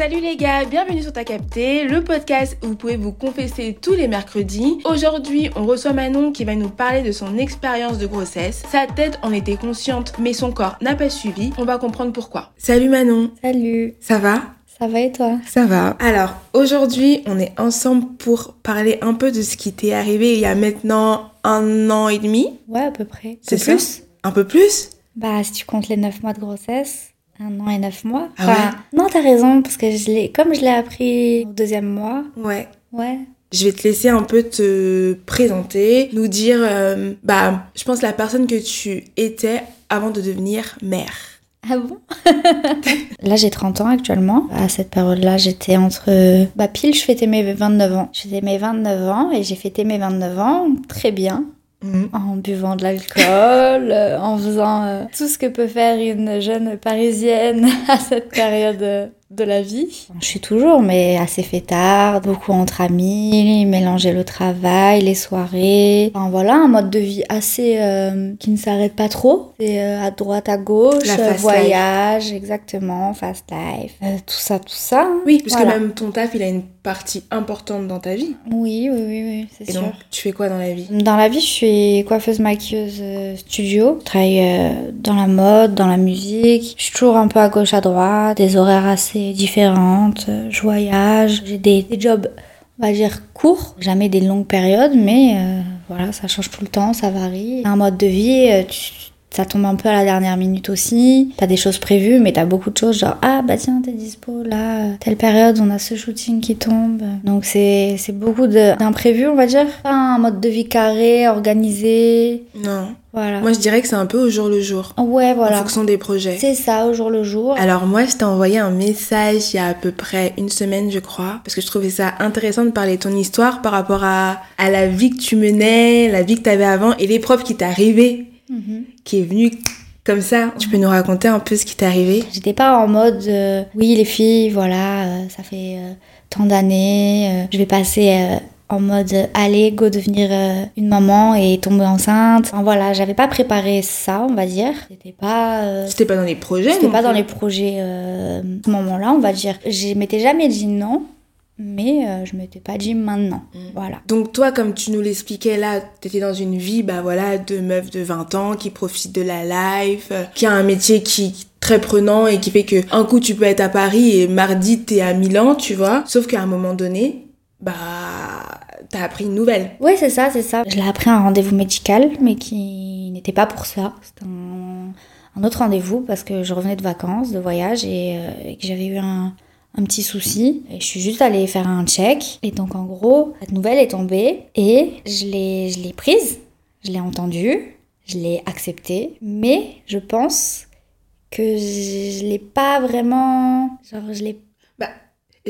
Salut les gars, bienvenue sur Ta Capté, le podcast où vous pouvez vous confesser tous les mercredis. Aujourd'hui, on reçoit Manon qui va nous parler de son expérience de grossesse. Sa tête en était consciente, mais son corps n'a pas suivi. On va comprendre pourquoi. Salut Manon. Salut. Ça va? Ça va et toi? Ça va. Alors, aujourd'hui, on est ensemble pour parler un peu de ce qui t'est arrivé il y a maintenant un an et demi. Ouais, à peu près. C'est plus? Un peu plus? Bah, si tu comptes les 9 mois de grossesse, un an et 9 mois. Ah ouais non, t'as raison, parce que je l'ai, comme je l'ai appris au deuxième mois, Ouais. ouais. Je vais te laisser un peu te présenter, nous dire, euh, bah, je pense la personne que tu étais avant de devenir mère. Ah bon? Là, j'ai 30 ans actuellement. À cette période-là, j'étais entre... Bah, pile, je fêtais mes 29 ans. Je fêtais mes 29 ans et j'ai fêté mes 29 ans très bien. Mhm. En buvant de l'alcool, euh, en faisant euh, tout ce que peut faire une jeune parisienne à cette période euh, de la vie. Je suis toujours, mais assez fêtard, beaucoup entre amis, mélanger le travail, les soirées. Enfin voilà, un mode de vie assez euh, qui ne s'arrête pas trop. C'est euh, à droite, à gauche, euh, fast voyage, exactement, fast life, euh, tout ça, tout ça. Oui, parce Voilà. que même ton taf, il a une partie importante dans ta vie. Oui, oui, oui, oui, c'est Et sûr. donc, tu fais quoi dans la vie? Dans la vie, je suis coiffeuse maquilleuse studio. Je travaille dans la mode, dans la musique. Je suis toujours un peu à gauche, à droite, des horaires assez différentes. Euh, Je voyage. J'ai des, jobs, on va dire, courts. Jamais des longues périodes, mais euh, voilà, ça change tout le temps, ça varie. Un mode de vie, euh, tu- ça tombe un peu à la dernière minute aussi. T'as des choses prévues, mais t'as beaucoup de choses genre ah bah tiens t'es dispo là, telle période on a ce shooting qui tombe. Donc c'est beaucoup d'imprévus on va dire. Pas un mode de vie carré, organisé, Non. voilà. Moi, je dirais que c'est un peu au jour le jour, Ouais en voilà. fonction des projets. C'est ça au jour le jour. Alors moi, je t'ai envoyé un message il y a à peu près une semaine, je crois, parce que je trouvais ça intéressant de parler de ton histoire par rapport à, à la vie que tu menais, la vie que tu avais avant et l'épreuve qui t'est Mhm. qui est venue comme ça. Tu peux nous raconter un peu ce qui t'est arrivé? J'étais pas en mode euh, oui les filles voilà euh, ça fait euh, tant d'années je vais passer en mode allez go devenir une maman et tomber enceinte. Enfin voilà j'avais pas préparé ça on va dire. C'était pas euh, C'était pas dans les projets c'était pas dans les projets euh, à ce moment-là on va dire. Je m'étais jamais dit non mais euh, je m'étais pas dit maintenant. Mm. Voilà. Donc toi, comme tu nous l'expliquais là, t'étais dans une vie, bah voilà, de meuf de 20 ans qui profite de la life, euh, qui a un métier qui est très prenant et qui fait que un coup tu peux être à Paris et mardi t'es à Milan, tu vois. Sauf qu'à un moment donné, bah t'as appris une nouvelle. Oui, c'est ça, c'est ça. Je l'ai appris à un rendez-vous médical, mais qui n'était pas pour ça. C'était un, un autre rendez-vous parce que je revenais de vacances, de voyage, et, euh, et que j'avais eu un, un petit souci. Et je suis juste allée faire un check. Et donc, en gros, cette nouvelle est tombée et je l'ai, prise, je l'ai entendue, je l'ai acceptée, mais je pense que je l'ai pas vraiment... Genre, je l'ai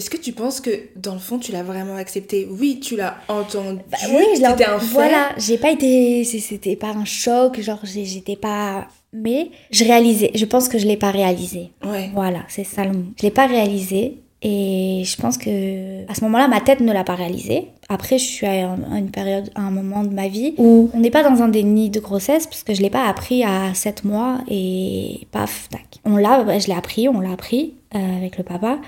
Est-ce que tu penses que dans le fond tu l'as vraiment accepté? Oui, tu l'as entendu. Bah oui, je l'ai c'était un fait. Voilà, j'ai pas été. C'était pas un choc, genre j'étais pas. Mais je réalisais. Je pense que je l'ai pas réalisé. Ouais. Voilà, c'est ça le mot. Je l'ai pas réalisé. Et je pense que à ce moment-là, ma tête ne l'a pas réalisé. Après, je suis à une période, à un moment de ma vie où on n'est pas dans un déni de grossesse parce que je l'ai pas appris à 7 mois et paf, tac. On l'a, je l'ai appris, on l'a appris euh, avec le papa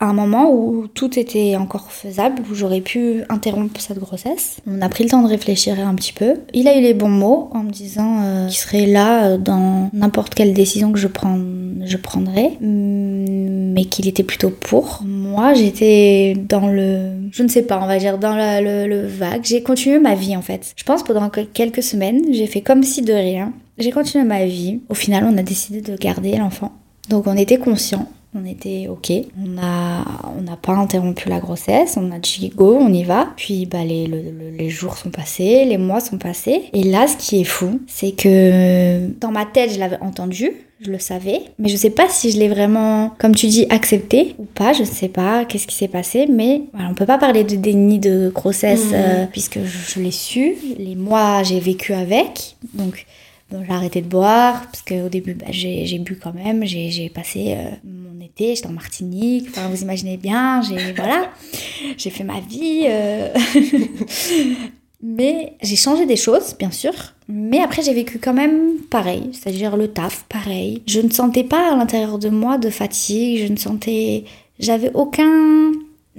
à un moment où tout était encore faisable, où j'aurais pu interrompre cette grossesse. On a pris le temps de réfléchir un petit peu. Il a eu les bons mots en me disant euh, qu'il serait là euh, dans n'importe quelle décision que je, prends, je prendrais, mm, mais qu'il était plutôt pour. Moi, j'étais dans le... Je ne sais pas, on va dire dans le, le vague. J'ai continué ma vie en fait. Je pense pendant que- quelques semaines, j'ai fait comme si de rien. J'ai continué ma vie. Au final, on a décidé de garder l'enfant. Donc on était conscients. On était ok, on a on n'a pas interrompu la grossesse, on a dit go, on y va. Puis bah les, le- le- les jours sont passés, les mois sont passés. Et là, ce qui est fou, c'est que dans ma tête, je l'avais entendu, je le savais, mais je sais pas si je l'ai vraiment, comme tu dis, accepté ou pas. Je sais pas qu'est-ce qui s'est passé, mais voilà, on peut pas parler de déni de grossesse Mhm. euh, puisque je, je l'ai su. Les mois, j'ai vécu avec, donc. Bon, j'ai arrêté de boire parce qu'au début bah, j'ai j'ai bu quand même, j'ai j'ai passé euh, mon été, j'étais en Martinique, enfin vous imaginez bien, j'ai voilà, j'ai fait ma vie. euh. mais j'ai changé des choses, bien sûr. Mais après j'ai vécu quand même pareil, c'est-à-dire le taf, pareil. Je ne sentais pas à l'intérieur de moi de fatigue, je ne sentais j'avais aucun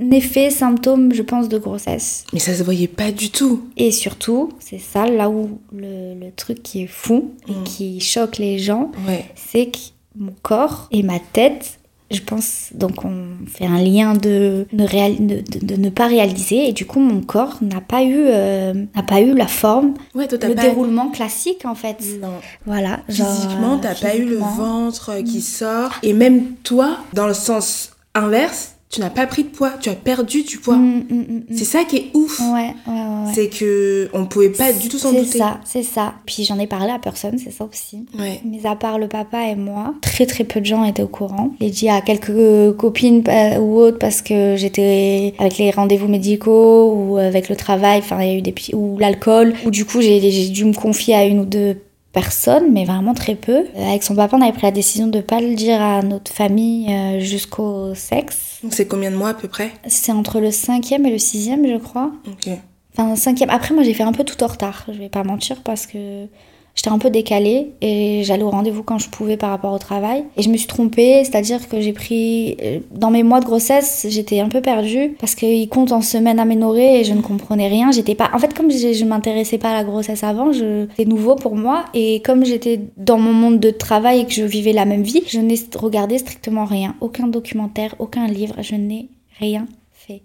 effet, symptôme, je pense, de grossesse. Mais ça se voyait pas du tout. Et surtout, c'est ça là où le, le truc qui est fou et Mm. qui choque les gens, Ouais. c'est que mon corps et ma tête, je pense, donc on fait un lien de ne, réal- de, de- de ne pas réaliser, et du coup mon corps n'a pas eu, euh, n'a pas eu la forme, Ouais, toi, le déroulement classique en fait. Non. Voilà. genre, Physiquement, t'as pas eu le ventre qui sort. Et même toi, dans le sens inverse, tu n'as pas pris de poids. Tu as perdu du poids. Mm, mm, mm. C'est ça qui est ouf. Ouais, ouais, ouais. C'est que on pouvait pas du tout s'en C'est douter. ça, c'est ça. Puis j'en ai parlé à personne, c'est ça aussi. Ouais. Mis à part le papa et moi, très très peu de gens étaient au courant. J'ai dit à quelques copines euh, ou autres parce que j'étais avec les rendez-vous médicaux ou avec le travail, enfin il y a eu des ou l'alcool, ou du coup j'ai dû me confier à une ou deux personnes, mais vraiment très peu. Euh, Avec son papa, on avait pris la décision de pas le dire à notre famille euh, jusqu'au sexe. Donc c'est combien de mois à peu près? C'est entre le cinquième et le sixième, je crois. Ok. Enfin, cinquième. Après, moi, j'ai fait un peu tout en retard. Je vais pas mentir parce que j'étais un peu décalée et j'allais au rendez-vous quand je pouvais par rapport au travail. Et je me suis trompée, c'est-à-dire que j'ai pris. euh, Dans mes mois de grossesse, j'étais un peu perdue parce qu'ils comptent en semaines aménorées et je ne comprenais rien. J'étais pas. En fait, comme je, je m'intéressais pas à la grossesse avant, je... c'était nouveau pour moi. Et comme j'étais dans mon monde de travail et que je vivais la même vie, je n'ai regardé strictement rien. Aucun documentaire, aucun livre. Je n'ai rien fait.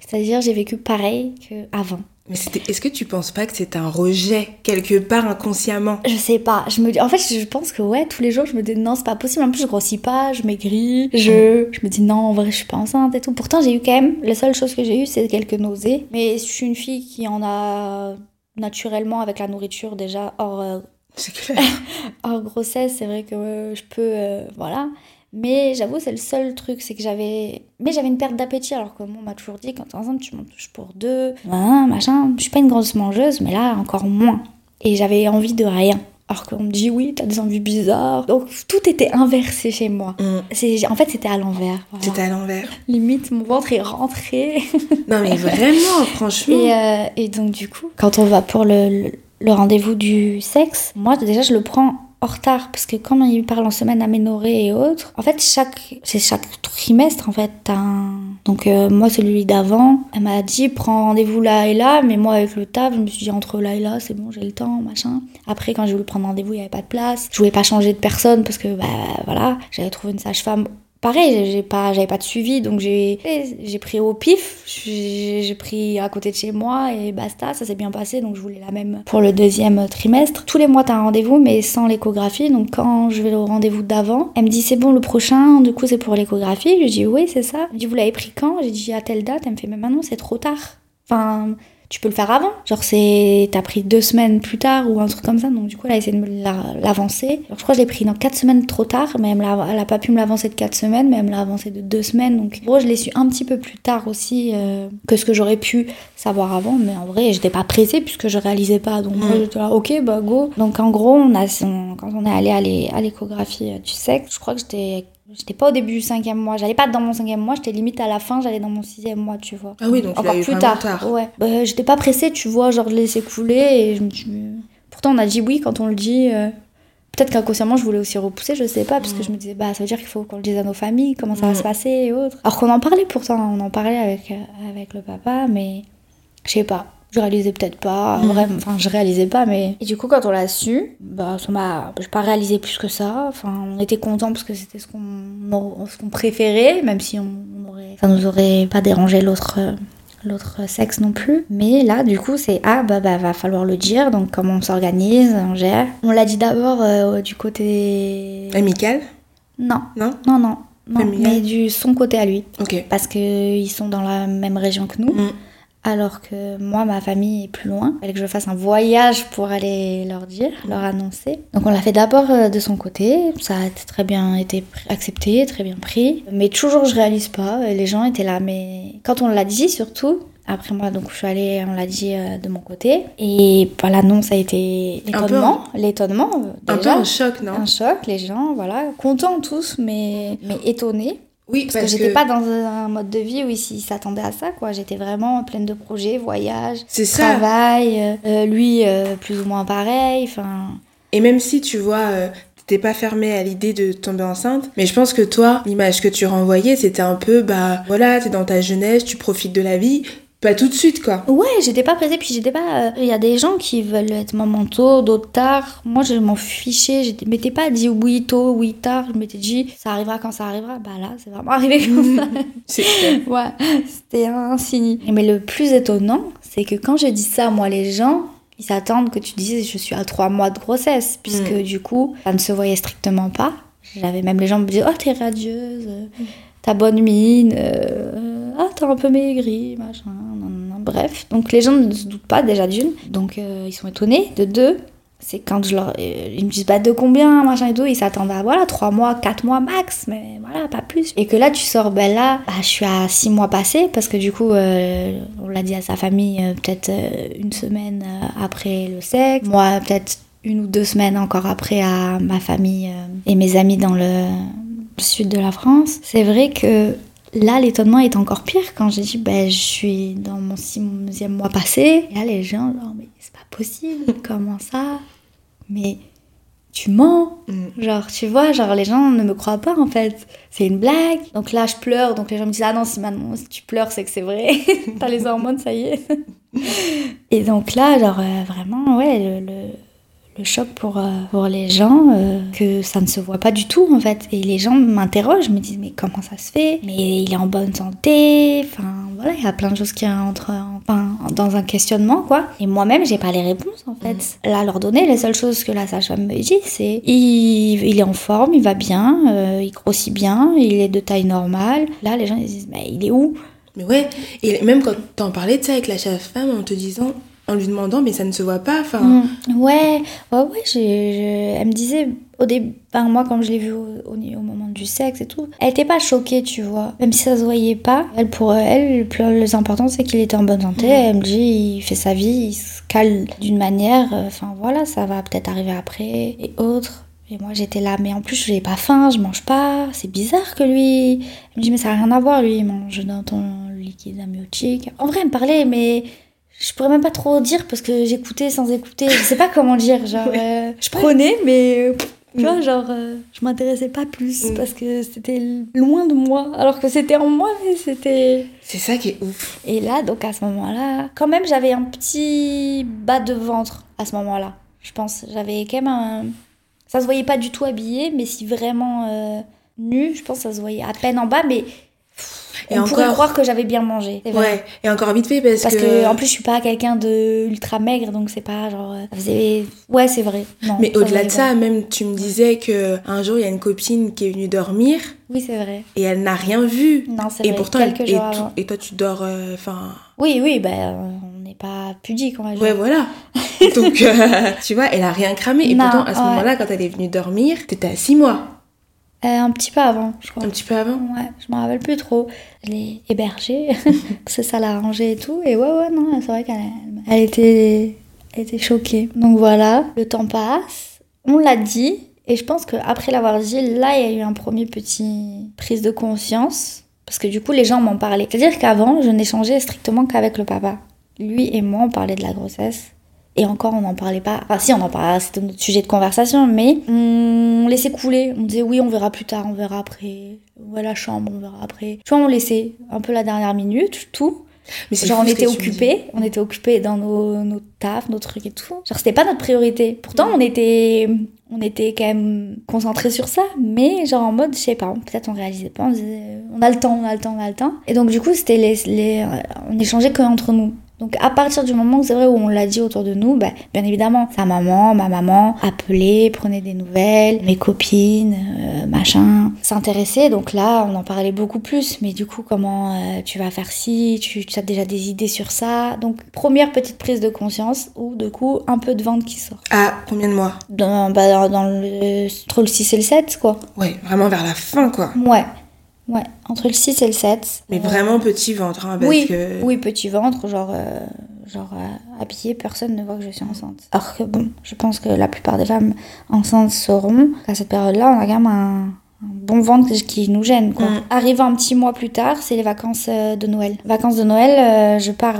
C'est-à-dire, j'ai vécu pareil qu'avant. Mais c'était. Est-ce que tu penses pas que c'est un rejet quelque part inconsciemment? Je sais pas, je me dis, en fait, je pense que ouais, tous les jours, je me dis non, c'est pas possible. En plus, je grossis pas, je maigris, je, je me dis non, en vrai, je suis pas enceinte et tout. Pourtant, j'ai eu quand même, la seule chose que j'ai eu, c'est quelques nausées. Mais je suis une fille qui en a naturellement avec la nourriture déjà hors, euh, C'est clair. hors grossesse. C'est vrai que euh, je peux, euh, voilà. Mais j'avoue, c'est le seul truc, c'est que j'avais. Mais j'avais une perte d'appétit, alors que moi, on m'a toujours dit, quand t'es enceinte, tu m'en touches pour deux, hein, machin. Je suis pas une grosse mangeuse, mais là, encore moins. Et j'avais envie de rien. Alors qu'on me dit, oui, t'as des envies bizarres. Donc tout était inversé chez moi. Mm. En fait, c'était à l'envers. voilà. C'était à l'envers. Limite, mon ventre est rentré. Non mais vraiment, franchement. Et, euh, et donc, du coup, quand on va pour le, le- le rendez-vous du sexe, moi, déjà, je le prends en retard parce que comme il parle en semaine aménorée et autres, en fait, chaque, c'est chaque trimestre, en fait, un... Donc, euh, moi, celui d'avant, elle m'a dit, prends rendez-vous là et là, mais moi, avec le taf, je me suis dit, entre là et là, c'est bon, j'ai le temps, machin. Après, quand j'ai voulu prendre rendez-vous, il n'y avait pas de place. Je voulais pas changer de personne parce que, bah, voilà, j'avais trouvé une sage-femme pareil, j'ai- pas, j'avais pas de suivi, donc j'ai, pris au pif, j'ai pris à côté de chez moi et basta, ça s'est bien passé, donc je voulais la même pour le deuxième trimestre. Tous les mois t'as un rendez-vous, mais sans l'échographie, donc quand je vais au rendez-vous d'avant, elle me dit c'est bon le prochain, du coup c'est pour l'échographie, je dis oui c'est ça. Elle me dit vous l'avez pris quand? J'ai dit à telle date, elle me fait mais maintenant c'est trop tard. Tu peux le faire avant. Genre, c'est. T'as pris deux semaines plus tard ou un truc comme ça. Donc, du coup, elle a essayé de me la- l'avancer. Alors, je crois que je l'ai pris dans quatre semaines trop tard. Mais elle, a pas pu me l'avancer de quatre semaines, mais elle me l'a avancé de deux semaines. Donc, en gros, je l'ai su un petit peu plus tard aussi euh, que ce que j'aurais pu savoir avant. Mais en vrai, j'étais pas pressée puisque je réalisais pas. Donc, moi, Mm. j'étais là, ok, bah, go. Donc, en gros, on a, on- quand on est allé à l'é- à l'échographie euh, du sexe, je crois que j'étais. J'étais pas au début du cinquième mois, j'allais pas dans mon cinquième mois, j'étais limite à la fin, j'allais dans mon sixième mois, tu vois. Ah oui, donc encore plus tard. tard. Ouais. Bah, j'étais pas pressée, tu vois, genre de laisser couler et je me suis- Pourtant, on a dit oui quand on le dit. euh, Peut-être qu'inconsciemment, je voulais aussi repousser, je sais pas, parce que Mm. je me disais, bah, ça veut dire qu'il faut qu'on le dise à nos familles, comment ça Mm. va se passer et autres. Alors qu'on en parlait pourtant, on en parlait avec, euh, avec le papa, mais je sais pas. Je réalisais peut-être pas, vraiment, enfin, je réalisais pas, mais. Et du coup, quand on l'a su, bah, ça m'a. J'ai pas réalisé plus que ça. Enfin, on était contents parce que c'était ce qu'on qu'on préférait, même si on, aurait. Ça nous aurait pas dérangé l'autre. l'autre sexe non plus. Mais là, du coup, c'est ah bah, bah va falloir le dire. Donc comment on s'organise, on gère. On l'a dit d'abord euh, du côté. Amical Non, Non non, non, mais du son côté à lui, Ok. parce que ils sont dans la même région que nous. Mm. Alors que moi, ma famille est plus loin. Il fallait que je fasse un voyage pour aller leur dire, leur annoncer. Donc on l'a fait d'abord euh, de son côté. Ça a très bien été accepté, très bien pris. Mais toujours, je réalise pas. Et Les gens étaient là. Mais quand on l'a dit, surtout, après moi, donc je suis allée, on l'a dit euh, de mon côté. Et bah, l'annonce a été l'étonnement. L'étonnement, euh, Un peu un choc, non? Un choc, les gens, voilà, contents tous, mais, mais étonnés. Oui, Parce, que j'étais pas dans un mode de vie où ils s'attendaient à ça, quoi. J'étais vraiment pleine de projets, voyages, travail, euh, euh, lui euh, plus ou moins pareil, enfin... Et même si tu vois, euh, t'étais pas fermée à l'idée de tomber enceinte. Mais je pense que toi, l'image que tu renvoyais, c'était un peu, bah voilà, t'es dans ta jeunesse, tu profites de la vie. Pas tout de suite, quoi. Ouais, j'étais pas pressée, puis j'étais pas. euh, Il y a des gens qui veulent être maman tôt, d'autres tard. Moi, je m'en fichais. Je m'étais pas dit oui tôt, oui tard. Je m'étais dit ça arrivera quand ça arrivera. Bah là, c'est vraiment arrivé comme ça. C'est. Ouais, c'était un signe. Mais le plus étonnant, c'est que quand je dis ça, moi, les gens, ils s'attendent que tu dises je suis à trois mois de grossesse, puisque du coup, ça ne se voyait strictement pas. J'avais même les gens me disaient oh t'es radieuse, euh, t'as bonne mine, euh, un peu maigri, machin, bref. Donc les gens ne se doutent pas déjà d'une, donc euh, ils sont étonnés. De deux, c'est quand je leur, euh, ils me disent bah de combien machin et tout, ils s'attendent à voilà trois mois, quatre mois max, mais voilà pas plus. Et que là tu sors ben là, bah, je suis à six mois passés parce que du coup euh, on l'a dit à sa famille peut-être une semaine après le sexe, moi peut-être une ou deux semaines encore après à ma famille et mes amis dans le sud de la France. C'est vrai que Là, l'étonnement est encore pire quand j'ai dit, ben, je suis dans mon sixième mois passé. Et là, les gens, genre, mais c'est pas possible, comment ça? Mais tu mens Mm. Genre, tu vois, genre, les gens ne me croient pas en fait. C'est une blague. Donc là, je pleure. Donc les gens me disent, ah non, si maintenant, si tu pleures, c'est que c'est vrai. T'as les hormones, ça y est. Et donc là, genre, euh, vraiment, ouais, le, le, le choc pour, euh, pour les gens, euh, que ça ne se voit pas du tout en fait. Et les gens m'interrogent, me disent, mais comment ça se fait? Mais il est en bonne santé? Enfin, voilà, il y a plein de choses qui entrent en- enfin, dans un questionnement, quoi. Et moi-même, j'ai pas les réponses en fait. Là, à leur donner, les seules choses que la sage-femme me dit, c'est il, il est en forme, il va bien, euh, il grossit bien, il est de taille normale. Là, les gens ils disent, mais il est où? Mais ouais, et même quand t'en parlais de ça avec la femme en te disant, en lui demandant, mais ça ne se voit pas, enfin. Mm. Ouais, ouais, ouais, j'ai- elle me disait au début, enfin, moi quand je l'ai vue au, au, au moment du sexe et tout, elle était pas choquée, tu vois. Même si ça se voyait pas, elle pour elle, le plus important c'est qu'il était en bonne santé. Elle me dit, il fait sa vie, il se cale d'une manière, euh, enfin voilà, ça va peut-être arriver après et autres. Et moi j'étais là, mais en plus je n'ai pas faim, je mange pas, c'est bizarre que lui. Elle me dit, mais ça n'a rien à voir, lui, il mange dans ton liquide amniotique. En vrai, elle me parlait, mais je pourrais même pas trop dire parce que j'écoutais sans écouter. Je sais pas comment dire. Genre, euh, je prenais, mais euh, tu vois, genre, euh, je m'intéressais pas plus Mm. parce que c'était loin de moi. Alors que c'était en moi, mais c'était. C'est ça qui est ouf. Et là, donc à ce moment-là, quand même, j'avais un petit bas de ventre à ce moment-là. Je pense, j'avais quand même un. Ça se voyait pas du tout habillé, mais si vraiment euh, nu, je pense que ça se voyait à peine en bas, mais. Et on pourrait encore- croire que j'avais bien mangé. Ouais, et encore vite fait parce, Parce que, en plus, je suis pas quelqu'un de ultra maigre, donc c'est pas genre. euh, faisait- Ouais, c'est vrai. Non, Mais au-delà de ça, vrai. même tu me disais que un jour il y a une copine qui est venue dormir Oui, c'est vrai. et elle n'a rien vu. Non, c'est Et vrai. pourtant, elle- et, et toi tu dors, euh, enfin. Oui, oui, ben, euh, on n'est pas pudique, on va dire. ouais, voilà. Donc, euh, tu vois, elle a rien cramé. Et Non, pourtant, à ce ouais. moment-là, quand elle est venue dormir, t'étais à 6 mois, Euh, un petit peu avant, je crois. un petit peu avant. Ouais, je me rappelle plus trop. Je l'ai hébergée, c'est ça l'a rangée et tout. Et ouais, ouais, non, c'est vrai qu'elle elle était, elle était choquée. Donc voilà, le temps passe, on l'a dit. Et je pense qu'après l'avoir dit, là, il y a eu un premier petit prise de conscience. Parce que du coup, les gens m'en parlaient. C'est-à-dire qu'avant, je n'échangeais strictement qu'avec le papa. Lui et moi, on parlait de la grossesse. Et encore, on n'en parlait pas. Enfin, si, on en parlait, c'était notre sujet de conversation, mais on laissait couler. On disait oui, on verra plus tard, on verra après. Ouais, la chambre, on verra après. Tu vois, on laissait un peu la dernière minute, tout. Mais Genre, on était occupés, on était occupés dans nos, nos tafs, nos trucs et tout. Genre, c'était pas notre priorité. Pourtant, on était, on était quand même concentrés sur ça, mais genre en mode, je sais pas, peut-être on réalisait pas, on disait, on a le temps, on a le temps, on a le temps. Et donc, du coup, c'était les, les, on échangeait que entre nous. Donc à partir du moment où c'est vrai où on l'a dit autour de nous, bah, bien évidemment, sa maman, ma maman appelait, prenait des nouvelles, mes copines, euh, machin, s'intéressaient. Donc là, on en parlait beaucoup plus. Mais du coup, comment euh, tu vas faire ci? Tu, tu as déjà des idées sur ça? Donc première petite prise de conscience ou du coup un peu de vente qui sort. À combien de mois? Dans, bah, dans le, entre le 6 et le 7 quoi. Ouais, vraiment vers la fin, quoi. Ouais. Ouais, entre le 6 et le 7. Mais Euh, vraiment petit ventre, hein, parce oui, que. oui, petit ventre, genre, euh, genre euh, habillé, personne ne voit que je suis enceinte. Alors que bon, je pense que la plupart des femmes enceintes sauront qu'à cette période-là, on a quand même un, un bon ventre qui nous gêne. Quoi. Mm. Arrivant un petit mois plus tard, c'est les vacances euh, de Noël. Vacances de Noël, je pars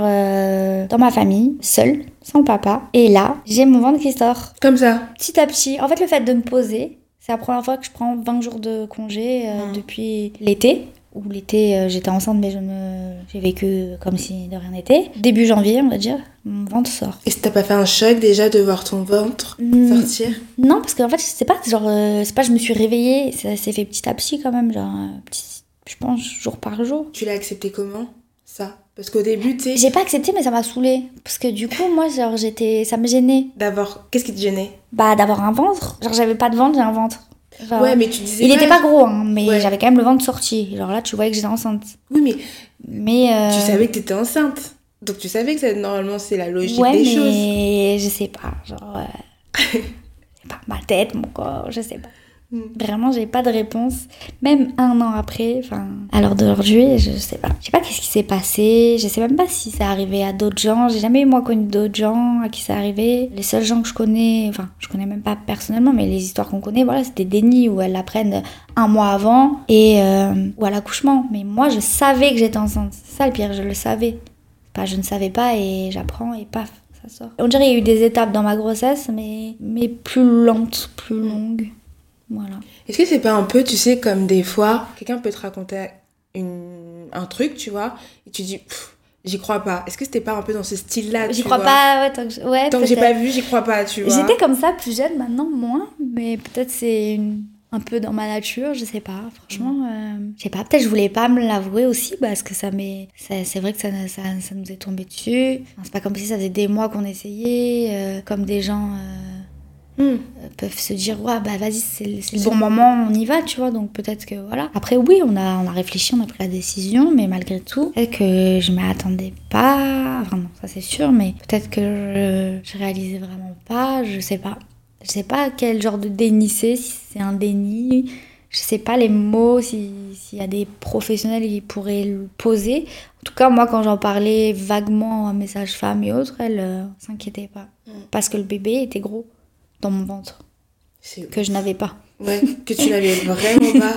dans ma famille, seule, sans papa. Et là, j'ai mon ventre qui sort Comme ça. petit à petit. En fait, le fait de me poser, C'est la première fois que je prends 20 jours de congé euh, Mm. depuis l'été. Où l'été, euh, j'étais enceinte, mais je me... j'ai vécu comme si de rien n'était. Début janvier, on va dire, mon ventre sort. Et t'as pas fait un choc déjà de voir ton ventre Mm. sortir? Non, parce qu'en fait, c'est pas genre, euh, c'est pas je me suis réveillée, ça s'est fait petit à petit quand même, genre, petit, je pense jour par jour. Tu l'as accepté comment Ça? Parce qu'au début, tu sais, J'ai pas accepté, mais ça m'a saoulée. Parce que du coup, moi, genre, j'étais, ça me gênait. d'avoir. Qu'est-ce qui te gênait? Bah, d'avoir un ventre. Genre, j'avais pas de ventre, j'ai un ventre. Genre, Ouais, mais tu disais. Il était pas gros, hein, mais Ouais. j'avais quand même le ventre sorti. Genre là, tu voyais que j'étais enceinte. Oui, mais Mais. euh, tu savais que t'étais enceinte. Donc tu savais que ça, normalement c'est la logique Ouais, des choses. mais je sais pas. Genre. euh, pas ma tête, mon corps, je sais pas. Mm. Vraiment, j'ai pas de réponse. Même un an après, enfin, à l'heure d'aujourd'hui, je sais pas. Je sais pas qu'est-ce qui s'est passé. Je sais même pas si c'est arrivé à d'autres gens. J'ai jamais, moi, connu d'autres gens à qui c'est arrivé. Les seuls gens que je connais, enfin, je connais même pas personnellement, mais les histoires qu'on connaît, voilà, c'est des dénis où elles l'apprennent un mois avant et euh, ou à l'accouchement. Mais moi, je savais que j'étais enceinte. C'est ça le pire, je le savais. Pas, je ne savais pas et j'apprends et paf, ça sort. On dirait qu'il y a eu des étapes dans ma grossesse, mais, mais plus lentes, plus longues. Voilà. Est-ce que c'est pas un peu, tu sais, comme des fois, quelqu'un peut te raconter une... un truc, tu vois, et tu dis, j'y crois pas. Est-ce que c'était pas un peu dans ce style-là J'y crois vois pas, ouais, tant que, je- ouais, Tant que j'ai pas vu, j'y crois pas, tu vois. J'étais comme ça plus jeune, maintenant moins, mais peut-être c'est une- un peu dans ma nature, je sais pas. Franchement, euh, je sais pas. Peut-être je voulais pas me l'avouer aussi parce que ça m'est, c'est vrai que ça, ça, ça nous est tombé dessus. Enfin, c'est pas comme si ça faisait des mois qu'on essayait, euh, comme des gens. euh, Hmm. peuvent se dire ouais bah vas-y c'est le- bon moment. on y va tu vois donc peut-être que voilà. Après oui on a on a réfléchi on a pris la décision mais malgré tout peut-être que je m'attendais pas. Enfin non ça c'est sûr mais peut-être que je, je réalisais vraiment pas. Je sais pas. Je sais pas quel genre de déni c'est si c'est un déni. Je sais pas les mots si- s'il y a des professionnels qui pourraient le poser. En tout cas moi quand j'en parlais vaguement à message femme et autres elle euh, s'inquiétait pas. Mm. parce que le bébé était gros dans mon ventre que je n'avais pas. Ouais, que tu l'avais vraiment pas.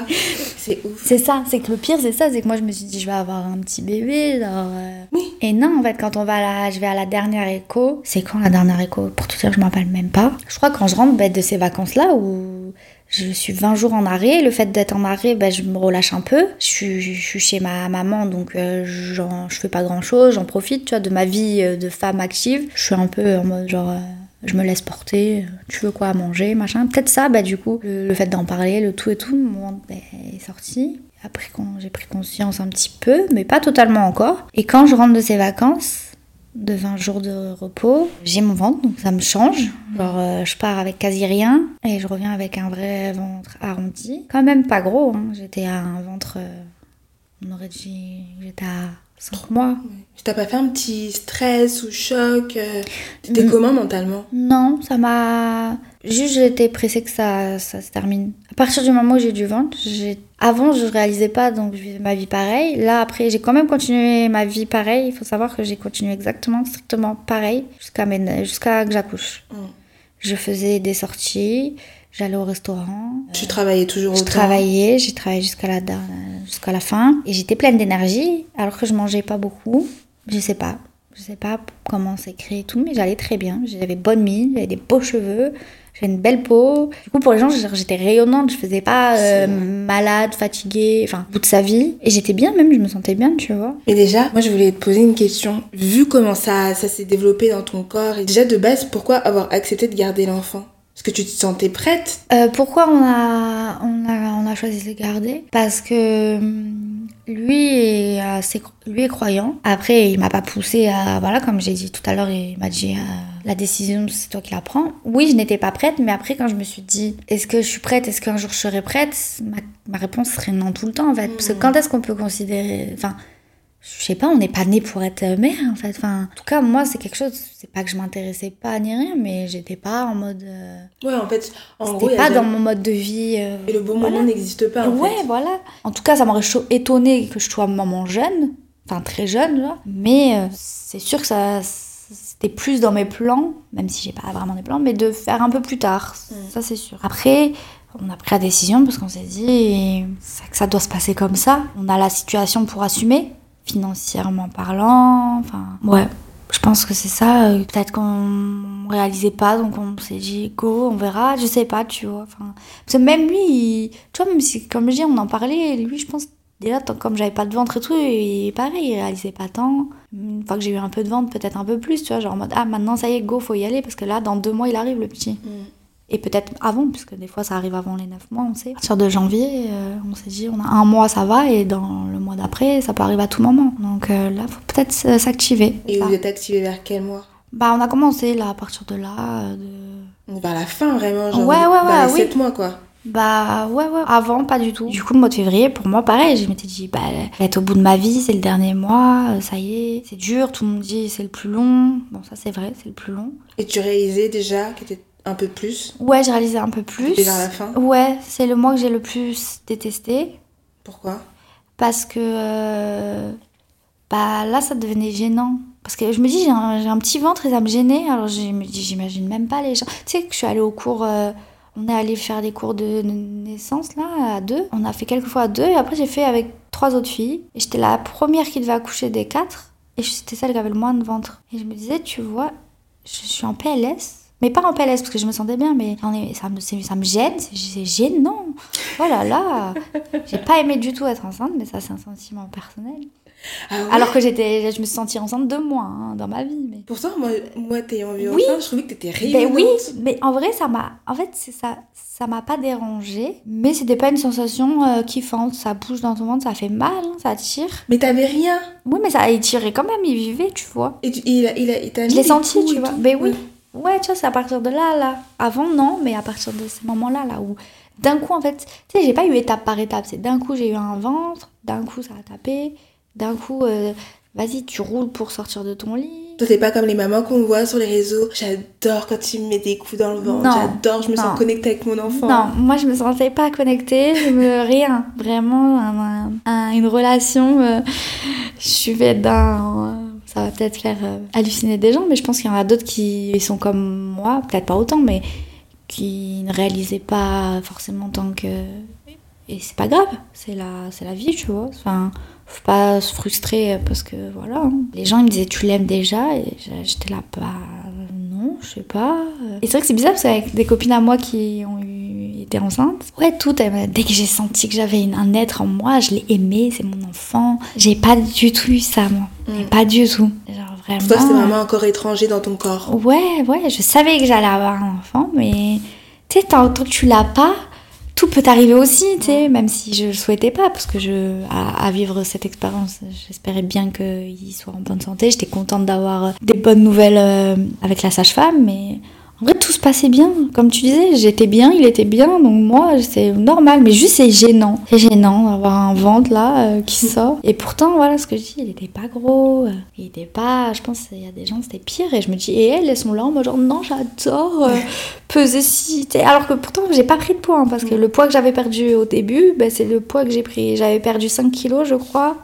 C'est ouf. C'est ça, c'est que le pire c'est ça, c'est que moi je me suis dit je vais avoir un petit bébé. genre, euh. Oui. Et non, en fait, quand on va à la, je vais à la dernière écho, c'est quand la dernière écho Pour tout dire, je m'en rappelle même pas. Je crois quand je rentre bah, de ces vacances-là où je suis 20 jours en arrêt, le fait d'être en arrêt, bah, je me relâche un peu. Je suis, je suis chez ma maman, donc euh, je fais pas grand-chose, j'en profite tu vois, de ma vie euh, de femme active. Je suis un peu en mode genre... euh, je me laisse porter, tu veux quoi à manger, machin. Peut-être ça, bah du coup, le, fait d'en parler, le tout et tout, mon bah, est sorti. Après, j'ai pris conscience un petit peu, mais pas totalement encore. Et quand je rentre de ces vacances, de 20 jours de repos, j'ai mon ventre, donc ça me change. Genre, euh, je pars avec quasi rien et je reviens avec un vrai ventre arrondi. Quand même pas gros, hein. j'étais à un ventre. euh, on aurait dit j'étais à 5 mois. T'as pas fait un petit stress ou choc euh, T'étais Mm. comment mentalement? Non, ça m'a. Juste, j'étais pressée que ça, ça se termine. À partir du moment où j'ai du ventre, j'ai... avant, je réalisais pas, donc je vivais ma vie pareil. Là, après, j'ai quand même continué ma vie pareil. Il faut savoir que j'ai continué exactement, strictement pareil, jusqu'à, mes... jusqu'à que j'accouche. Mm. Je faisais des sorties, j'allais au restaurant. Tu travaillais toujours Je autant travaillais, j'ai travaillé jusqu'à la, jusqu'à la fin. Et j'étais pleine d'énergie, alors que je mangeais pas beaucoup. Je sais pas. Je sais pas comment c'est créé et tout, mais j'allais très bien. J'avais bonne mine, j'avais des beaux cheveux, j'avais une belle peau. Du coup, pour les gens, j'étais rayonnante, je faisais pas euh, malade, fatiguée, enfin, bout de sa vie. Et j'étais bien même, je me sentais bien, tu vois. Mais déjà, moi je voulais te poser une question. Vu comment ça, ça s'est développé dans ton corps, et déjà de base, pourquoi avoir accepté de garder l'enfant? Est-ce que tu te sentais prête? Euh, pourquoi on a, on, a, on a choisi de le garder? Parce que hum, lui est, assez, lui est croyant. Après, il m'a pas poussé à. Voilà, comme j'ai dit tout à l'heure, il m'a dit euh, la décision, c'est toi qui la prends. Oui, je n'étais pas prête, mais après, quand je me suis dit est-ce que je suis prête? Est-ce qu'un jour je serai prête? Ma, ma réponse serait non tout le temps, en fait. Parce que quand est-ce qu'on peut considérer. Enfin. Je sais pas, on n'est pas né pour être mère en fait. Enfin, en tout cas, moi, c'est quelque chose. C'est pas que je m'intéressais pas ni rien, mais j'étais pas en mode. euh, Ouais, en fait, en gros, pas dans mon mode de vie. euh, Et le bon voilà. moment n'existe pas en ouais, fait. voilà. En tout cas, ça m'aurait étonné que je sois maman jeune, enfin très jeune, là. Mais euh, c'est sûr que ça, c'était plus dans mes plans, même si j'ai pas vraiment des plans, mais de faire un peu plus tard. Mm. Ça, c'est sûr. Après, on a pris la décision parce qu'on s'est dit ça- que ça doit se passer comme ça. On a la situation pour assumer, financièrement parlant. Enfin, ouais. Je pense que c'est ça. euh, Peut-être qu'on réalisait pas, donc on s'est dit go, on verra. Je sais pas, tu vois. Enfin, parce que même lui, il- tu vois, même si, comme je dis, on en parlait, lui, je pense, déjà, comme j'avais pas de ventre et tout, il, pareil, il réalisait pas tant. Une fois que j'ai eu un peu de ventre, peut-être un peu plus, tu vois, genre en mode, ah, maintenant, ça y est, go, faut y aller, parce que là, dans deux mois, il arrive, le petit. Et peut-être avant, puisque des fois ça arrive avant les 9 mois, on sait. À partir de janvier, euh, on s'est dit, on a un mois, ça va, et dans le mois d'après, ça peut arriver à tout moment. Donc euh, là, faut peut-être s- s'activer. Et Ça. vous êtes activé vers quel mois? Bah, on a commencé là, à partir de là. euh, de... Vers la fin, vraiment, genre Ouais, ouais, vers ouais, les oui. 7 mois, quoi. Bah, ouais, ouais, avant, pas du tout. Du coup, le mois de février, pour moi, pareil, je m'étais dit, bah, être au bout de ma vie, c'est le dernier mois, euh, ça y est, c'est dur, tout le monde dit c'est le plus long. Bon, ça c'est vrai, c'est le plus long. Et tu réalisais déjà que t'étais un peu plus Ouais, j'ai réalisé un peu plus. Et vers la fin Ouais, c'est le mois que j'ai le plus détesté. Pourquoi? Parce que euh, bah là, ça devenait gênant. Parce que je me dis, j'ai un, un petit ventre et ça me gênait. Alors je me dis, j'imagine même pas les gens. Tu sais que je suis allée au cours. euh, on est allé faire des cours de naissance là, à deux. On a fait quelques fois à deux. Et après, j'ai fait avec trois autres filles. Et j'étais la première qui devait accoucher des quatre. Et c'était celle qui avait le moins de ventre. Et je me disais, tu vois, je suis en PLS. Mais pas en PLS parce que je me sentais bien, mais ça, me, ça me gêne, c'est, gênant. Oh là là, j'ai pas aimé du tout être enceinte, mais ça c'est un sentiment personnel. Ah ouais Alors que j'étais, je me suis sentie enceinte deux mois hein, dans ma vie. Mais... Pourtant, moi, moi t'ayant vu Oui. enceinte, je trouvais que t'étais Ben rayonnante. oui, mais en vrai ça m'a, en fait ça, ça m'a pas dérangé, mais c'était pas une sensation euh, kiffante. Ça bouge dans ton ventre, ça fait mal, hein, ça tire. Mais t'avais rien. Oui, mais ça, il tirait quand même, il vivait, tu vois. Et tu, il a, il a, il mis Je l'ai senti, tu vois. tout. Ben oui. Ouais, tu vois, c'est à partir de là, là. Avant, non, mais à partir de ce moment-là, là où d'un coup, en fait, tu sais, j'ai pas eu étape par étape. C'est d'un coup, j'ai eu un ventre, d'un coup, ça a tapé, d'un coup, euh, vas-y, tu roules pour sortir de ton lit. Toi, t'es pas comme les mamans qu'on voit sur les réseaux. J'adore quand tu me mets des coups dans le ventre. J'adore, je me Non. sens connectée avec mon enfant. Non, moi, je me sentais pas connectée, je me... rien. Vraiment, un- un- une relation. euh, je suis faite d'un. euh, Ça va peut-être faire euh, halluciner des gens, mais je pense qu'il y en a d'autres qui sont comme moi, peut-être pas autant, mais qui ne réalisaient pas forcément tant que. Et c'est pas grave, c'est la, c'est la vie, tu vois. Enfin, faut pas se frustrer parce que voilà. hein. Les gens ils me disaient tu l'aimes déjà et j'étais là, bah non, je sais pas. Et c'est vrai que c'est bizarre parce qu'avec des copines à moi qui ont eu, été enceintes, ouais, tout, dès que j'ai senti que j'avais un être en moi, je l'ai aimé, c'est mon enfant. J'ai pas du tout eu ça, moi. Mm. Pas du tout. Genre vraiment. Pour toi, c'était vraiment un corps étranger dans ton corps. Ouais, ouais, je savais que j'allais avoir un enfant, mais tu sais, tant que tu l'as pas, tout peut arriver aussi, tu sais, même si je le souhaitais pas, parce que je, à, à vivre cette expérience, j'espérais bien qu'il soit en bonne santé. J'étais contente d'avoir des bonnes nouvelles euh, avec la sage-femme, mais en vrai, tout se passait bien. Comme tu disais, j'étais bien, il était bien, donc moi, c'est normal, mais juste c'est gênant. C'est gênant d'avoir un ventre là euh, qui sort. Et pourtant, voilà ce que je dis, il était pas gros, euh, il était pas. Je pense qu'il y a des gens, c'était pire, et je me dis, et elles, elles sont là en mode genre, non, j'adore euh, peser si. Alors que pourtant, j'ai pas pris de poids, hein, parce que le poids que j'avais perdu au début, ben, c'est le poids que j'ai pris. J'avais perdu 5 kilos, je crois,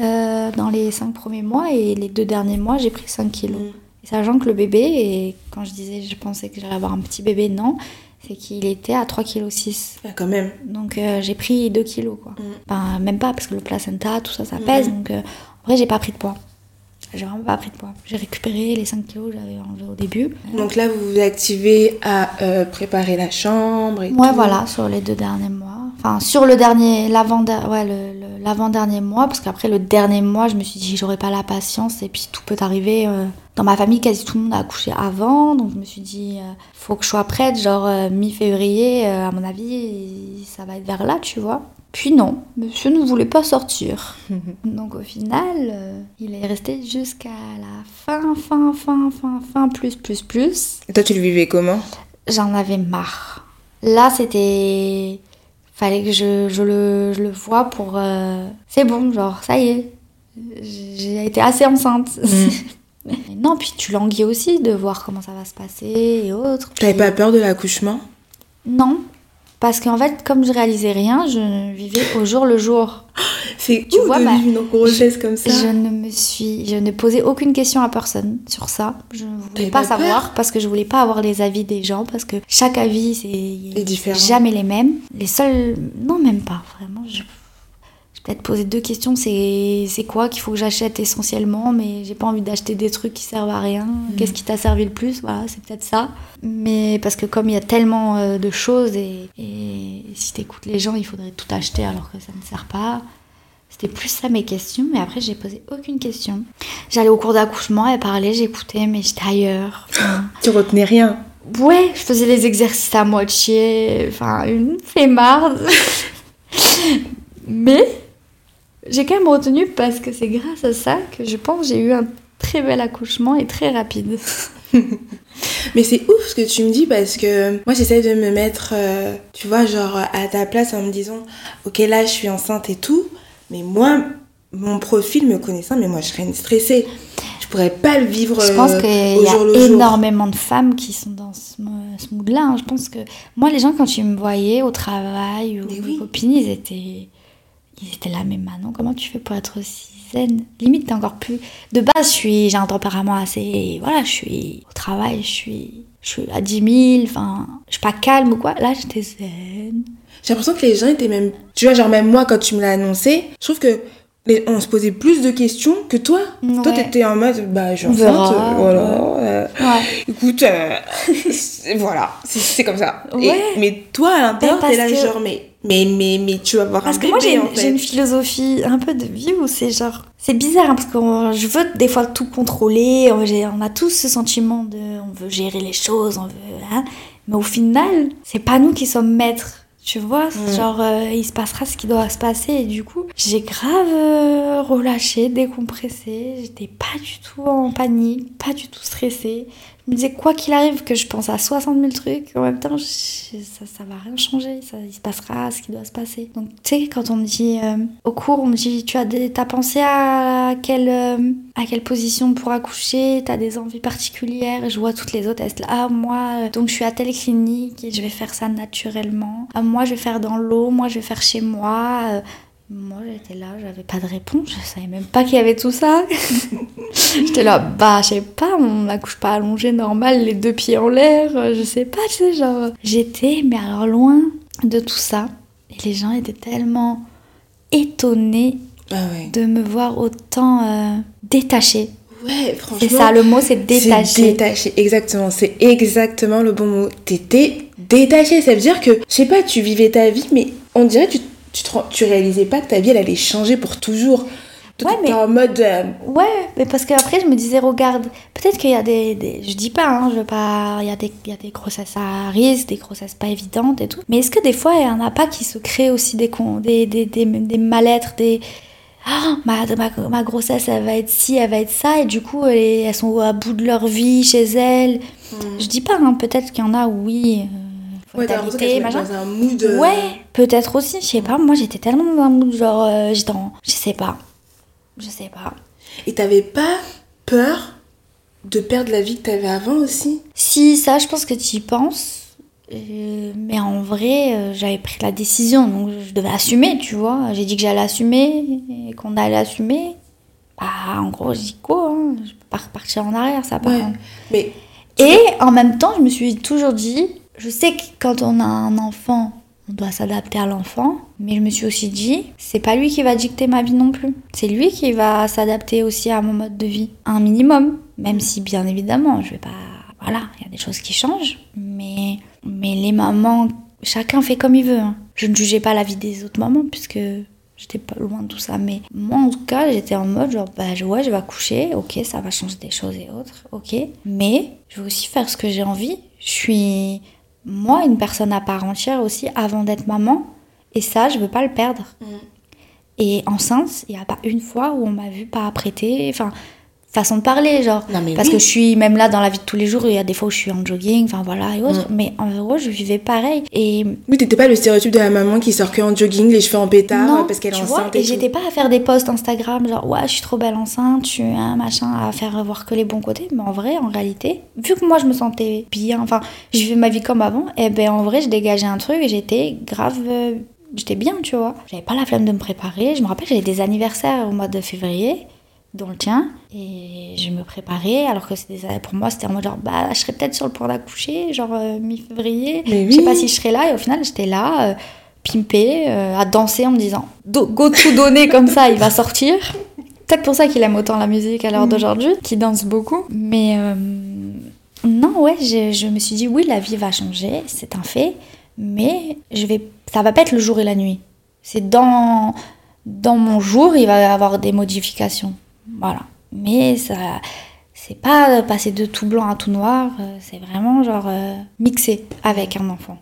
euh, dans les 5 premiers mois, et les deux derniers mois, j'ai pris 5 kilos. Mm. Sachant que le bébé, et quand je disais je pensais que j'allais avoir un petit bébé, non, c'est qu'il était à 3,6 kg. Ah, quand même. Donc euh, j'ai pris 2 kilos quoi. Mm. Enfin, même pas parce que le placenta, tout ça, ça pèse. Mhm. Donc euh, en vrai, j'ai pas pris de poids. J'ai vraiment pas pris de poids. J'ai récupéré les 5 kilos que j'avais enlevés au début. Donc là, vous vous activez à euh, préparer la chambre et Ouais, tout. voilà, sur les deux derniers mois. Enfin, sur le dernier, l'avant, ouais, le, le- l'avant-dernier mois, parce qu'après le dernier mois, je me suis dit, j'aurais pas la patience, et puis tout peut arriver. euh, Dans ma famille, quasi tout le monde a accouché avant, donc je me suis dit, euh, faut que je sois prête, genre euh, mi-février, à mon avis, ça va être vers là, tu vois. Puis non, monsieur ne voulait pas sortir. Donc au final, euh, il est resté jusqu'à la fin, fin, fin, fin, fin, plus, plus, plus Et toi, tu le vivais comment? J'en avais marre. Là, c'était. Fallait que je, je le, je le vois pour. euh, C'est bon, genre, ça y est. J'ai été assez enceinte. Mais non, puis tu languis aussi de voir comment ça va se passer et autres. T'avais pas peur de l'accouchement? Non. Parce qu'en fait, comme je réalisais rien, je vivais au jour le jour. C'est Tu ouf vois, de bah, vivre une grossesse comme ça. Je ne me suis, je ne posais aucune question à personne sur ça. Je ne voulais pas, savoir parce que je voulais pas avoir les avis des gens parce que chaque avis c'est jamais les mêmes. Les seuls, non même pas vraiment. Je peut-être poser deux questions. C'est c'est quoi qu'il faut que j'achète essentiellement, mais j'ai pas envie d'acheter des trucs qui servent à rien. Mm. Qu'est-ce qui t'a servi le plus? Voilà, c'est peut-être ça. Mais parce que comme il y a tellement euh, de choses et, et si t'écoutes les gens, il faudrait tout acheter alors que ça ne sert pas. C'était plus ça mes questions, mais après j'ai posé aucune question. J'allais au cours d'accouchement, elle parlait, j'écoutais, mais j'étais ailleurs. Enfin, Tu retenais rien. Ouais, je faisais les exercices à moitié, enfin une flemmarde. Mais j'ai quand même retenu parce que c'est grâce à ça que je pense j'ai eu un très bel accouchement et très rapide. Mais c'est ouf ce que tu me dis parce que moi j'essaie de me mettre, euh, tu vois, genre à ta place en me disant, ok là je suis enceinte et tout, mais moi, mon profil me connaissant, mais moi je serais stressée. Je pourrais pas le vivre Je pense euh, qu'il y a jour. énormément de femmes qui sont dans ce, ce mood-là. hein. Je pense que moi, les gens, quand ils me voyaient au travail ou mes oui. copines, ils étaient, ils étaient là. Mais Manon, comment tu fais pour être aussi zen? Limite, t'es encore plus. De base, j'ai un tempérament assez. Voilà, je suis au travail, je suis, je suis à 10 000. Enfin, je suis pas calme ou quoi. Là, j'étais zen. J'ai l'impression que les gens étaient même, tu vois, genre même moi quand tu me l'as annoncé, je trouve que les- on se posait plus de questions que toi. Toi Ouais. t'étais en mode, bah je suis enceinte, euh, voilà. euh, Ouais. Écoute, euh, voilà, c'est- comme ça. Et- mais toi, à l'intérieur, Mais t'es là, parce que- genre, mais, mais, mais, mais tu vas avoir Parce un que bébé, moi j'ai une, en fait. j'ai une philosophie un peu de vie où c'est genre c'est bizarre hein, parce que on- je veux des fois tout contrôler on a tous ce sentiment de on veut gérer les choses on veut hein, mais au final c'est pas nous qui sommes maîtres tu vois Mm. genre euh, il se passera ce qui doit se passer et du coup j'ai grave euh, relâché décompressé j'étais pas du tout en panique pas du tout stressée je me disais quoi qu'il arrive que je pense à 60 000 trucs en même temps ça, ça va rien changer ça, il se passera ce qui doit se passer. Donc tu sais quand on me dit euh, au cours on me dit tu as des, pensé à quelle euh, à quelle position pour accoucher t'as des envies particulières et je vois toutes les se là ah moi euh, donc je suis à telle clinique je vais faire ça naturellement. Ah moi je vais faire dans l'eau moi je vais faire chez moi moi j'étais là, j'avais pas de réponse, je savais même pas qu'il y avait tout ça. j'étais là, bah je sais pas, on n'accouche pas allongé normal, les deux pieds en l'air, euh, je sais pas, tu sais, genre. J'étais, mais alors loin de tout ça. Et les gens étaient tellement étonnés Ah ouais. de me voir autant euh, détachée. Ouais, franchement. C'est ça, le mot c'est C'est détaché. détaché, exactement. C'est exactement le bon mot. T'étais détaché. Ça veut dire que, je sais pas, tu vivais ta vie, mais on dirait que tu, tu, tu réalisais pas que ta vie, elle allait changer pour toujours. Toi, Ouais, mais- en mode. euh, Ouais, mais parce qu'après je me disais, regarde, peut-être qu'il y a des, des- Je dis pas, hein, je veux pas. Il y, a des, il y a des grossesses à risque, des grossesses pas évidentes et tout. Mais est-ce que des fois, il y en a pas qui se créent aussi des, con- des, des, des, des mal-être, des. Ah, ma, ma, ma grossesse, elle va être ci, elle va être ça, et du coup, elles, elles sont à bout de leur vie chez elles. Je dis pas, hein, peut-être qu'il y en a, oui. euh, Ouais, fatalité, machin. dans un mood. euh, Ouais, peut-être aussi, je sais pas. Moi, j'étais tellement dans un mood, genre, euh, j'étais en- Je sais pas. Je sais pas. Et t'avais pas peur de perdre la vie que t'avais avant aussi? Si, ça, je pense que tu y penses. Euh, mais en vrai, euh, j'avais pris la décision, donc je devais assumer, tu vois. J'ai dit que j'allais assumer et qu'on allait assumer. Bah, en gros, je dis quoi hein, Je peux pas repartir en arrière, ça, par Ouais. contre. Mais. Et en même temps, je me suis toujours dit, je sais que quand on a un enfant, on doit s'adapter à l'enfant, mais je me suis aussi dit, c'est pas lui qui va dicter ma vie non plus. C'est lui qui va s'adapter aussi à mon mode de vie, un minimum, même si bien évidemment, je vais pas, voilà, il y a des choses qui changent, mais mais les mamans, chacun fait comme il veut. hein. Je ne jugeais pas la vie des autres mamans puisque J'étais pas loin de tout ça, mais moi en tout cas, j'étais en mode genre, bah ouais, je vais accoucher, ok, ça va changer des choses et autres, ok, mais je vais aussi faire ce que j'ai envie. Je suis, moi, une personne à part entière aussi avant d'être maman, et ça, je veux pas le perdre. Et enceinte, il n'y a pas une fois où on m'a vu pas apprêter, enfin, façon de parler, genre. Non, mais Parce oui. que je suis, même là, dans la vie de tous les jours, il y a des fois où je suis en jogging, enfin voilà, et autres, mais en gros, je vivais pareil. Et Oui, t'étais pas le stéréotype de la maman qui sort que en jogging, les cheveux en pétard, non, parce qu'elle est vois, enceinte. et j'étais pas à faire des posts Instagram genre ouais je suis trop belle enceinte, je suis un machin à faire voir que les bons côtés, mais en vrai en réalité, vu que moi je me sentais bien, enfin je vivais ma vie comme avant, et ben en vrai je dégageais un truc et j'étais grave, euh, j'étais bien tu vois. J'avais pas la flemme de me préparer, je me rappelle j'avais des anniversaires au mois de février dont le tien et je me préparais alors que c'était pour moi c'était en mode genre bah je serais peut-être sur le point d'accoucher genre euh, mi-février Mais je sais oui. pas si je serais là et au final j'étais là euh, pimper, à danser en me disant go tout donner comme ça, il va sortir. Peut-être pour ça qu'il aime autant la musique à l'heure mm. d'aujourd'hui, qu'il danse beaucoup. Mais non, ouais, je, je, me suis dit oui, la vie va changer, c'est un fait, mais je vais, ça va pas être le jour et la nuit. C'est dans, dans mon jour, il va y avoir des modifications. Voilà. Mais ça, c'est pas passer de tout blanc à tout noir, euh, c'est vraiment genre euh, mixé avec un enfant.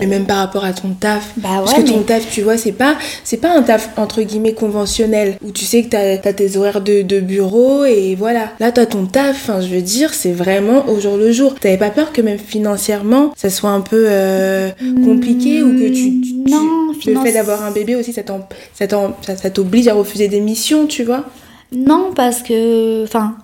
Et même par rapport à ton taf. Bah Parce que ton taf, tu vois, c'est pas, c'est pas un taf entre guillemets conventionnel où tu sais que t'as as tes horaires de, de, bureau et voilà. Là, t'as ton taf, je veux dire, c'est vraiment au jour le jour. T'avais pas peur que même financièrement, ça soit un peu euh, compliqué ou que tu. tu non, Le fait d'avoir un bébé aussi, ça t'oblige à refuser des missions, tu vois? Non, parce que. Enfin.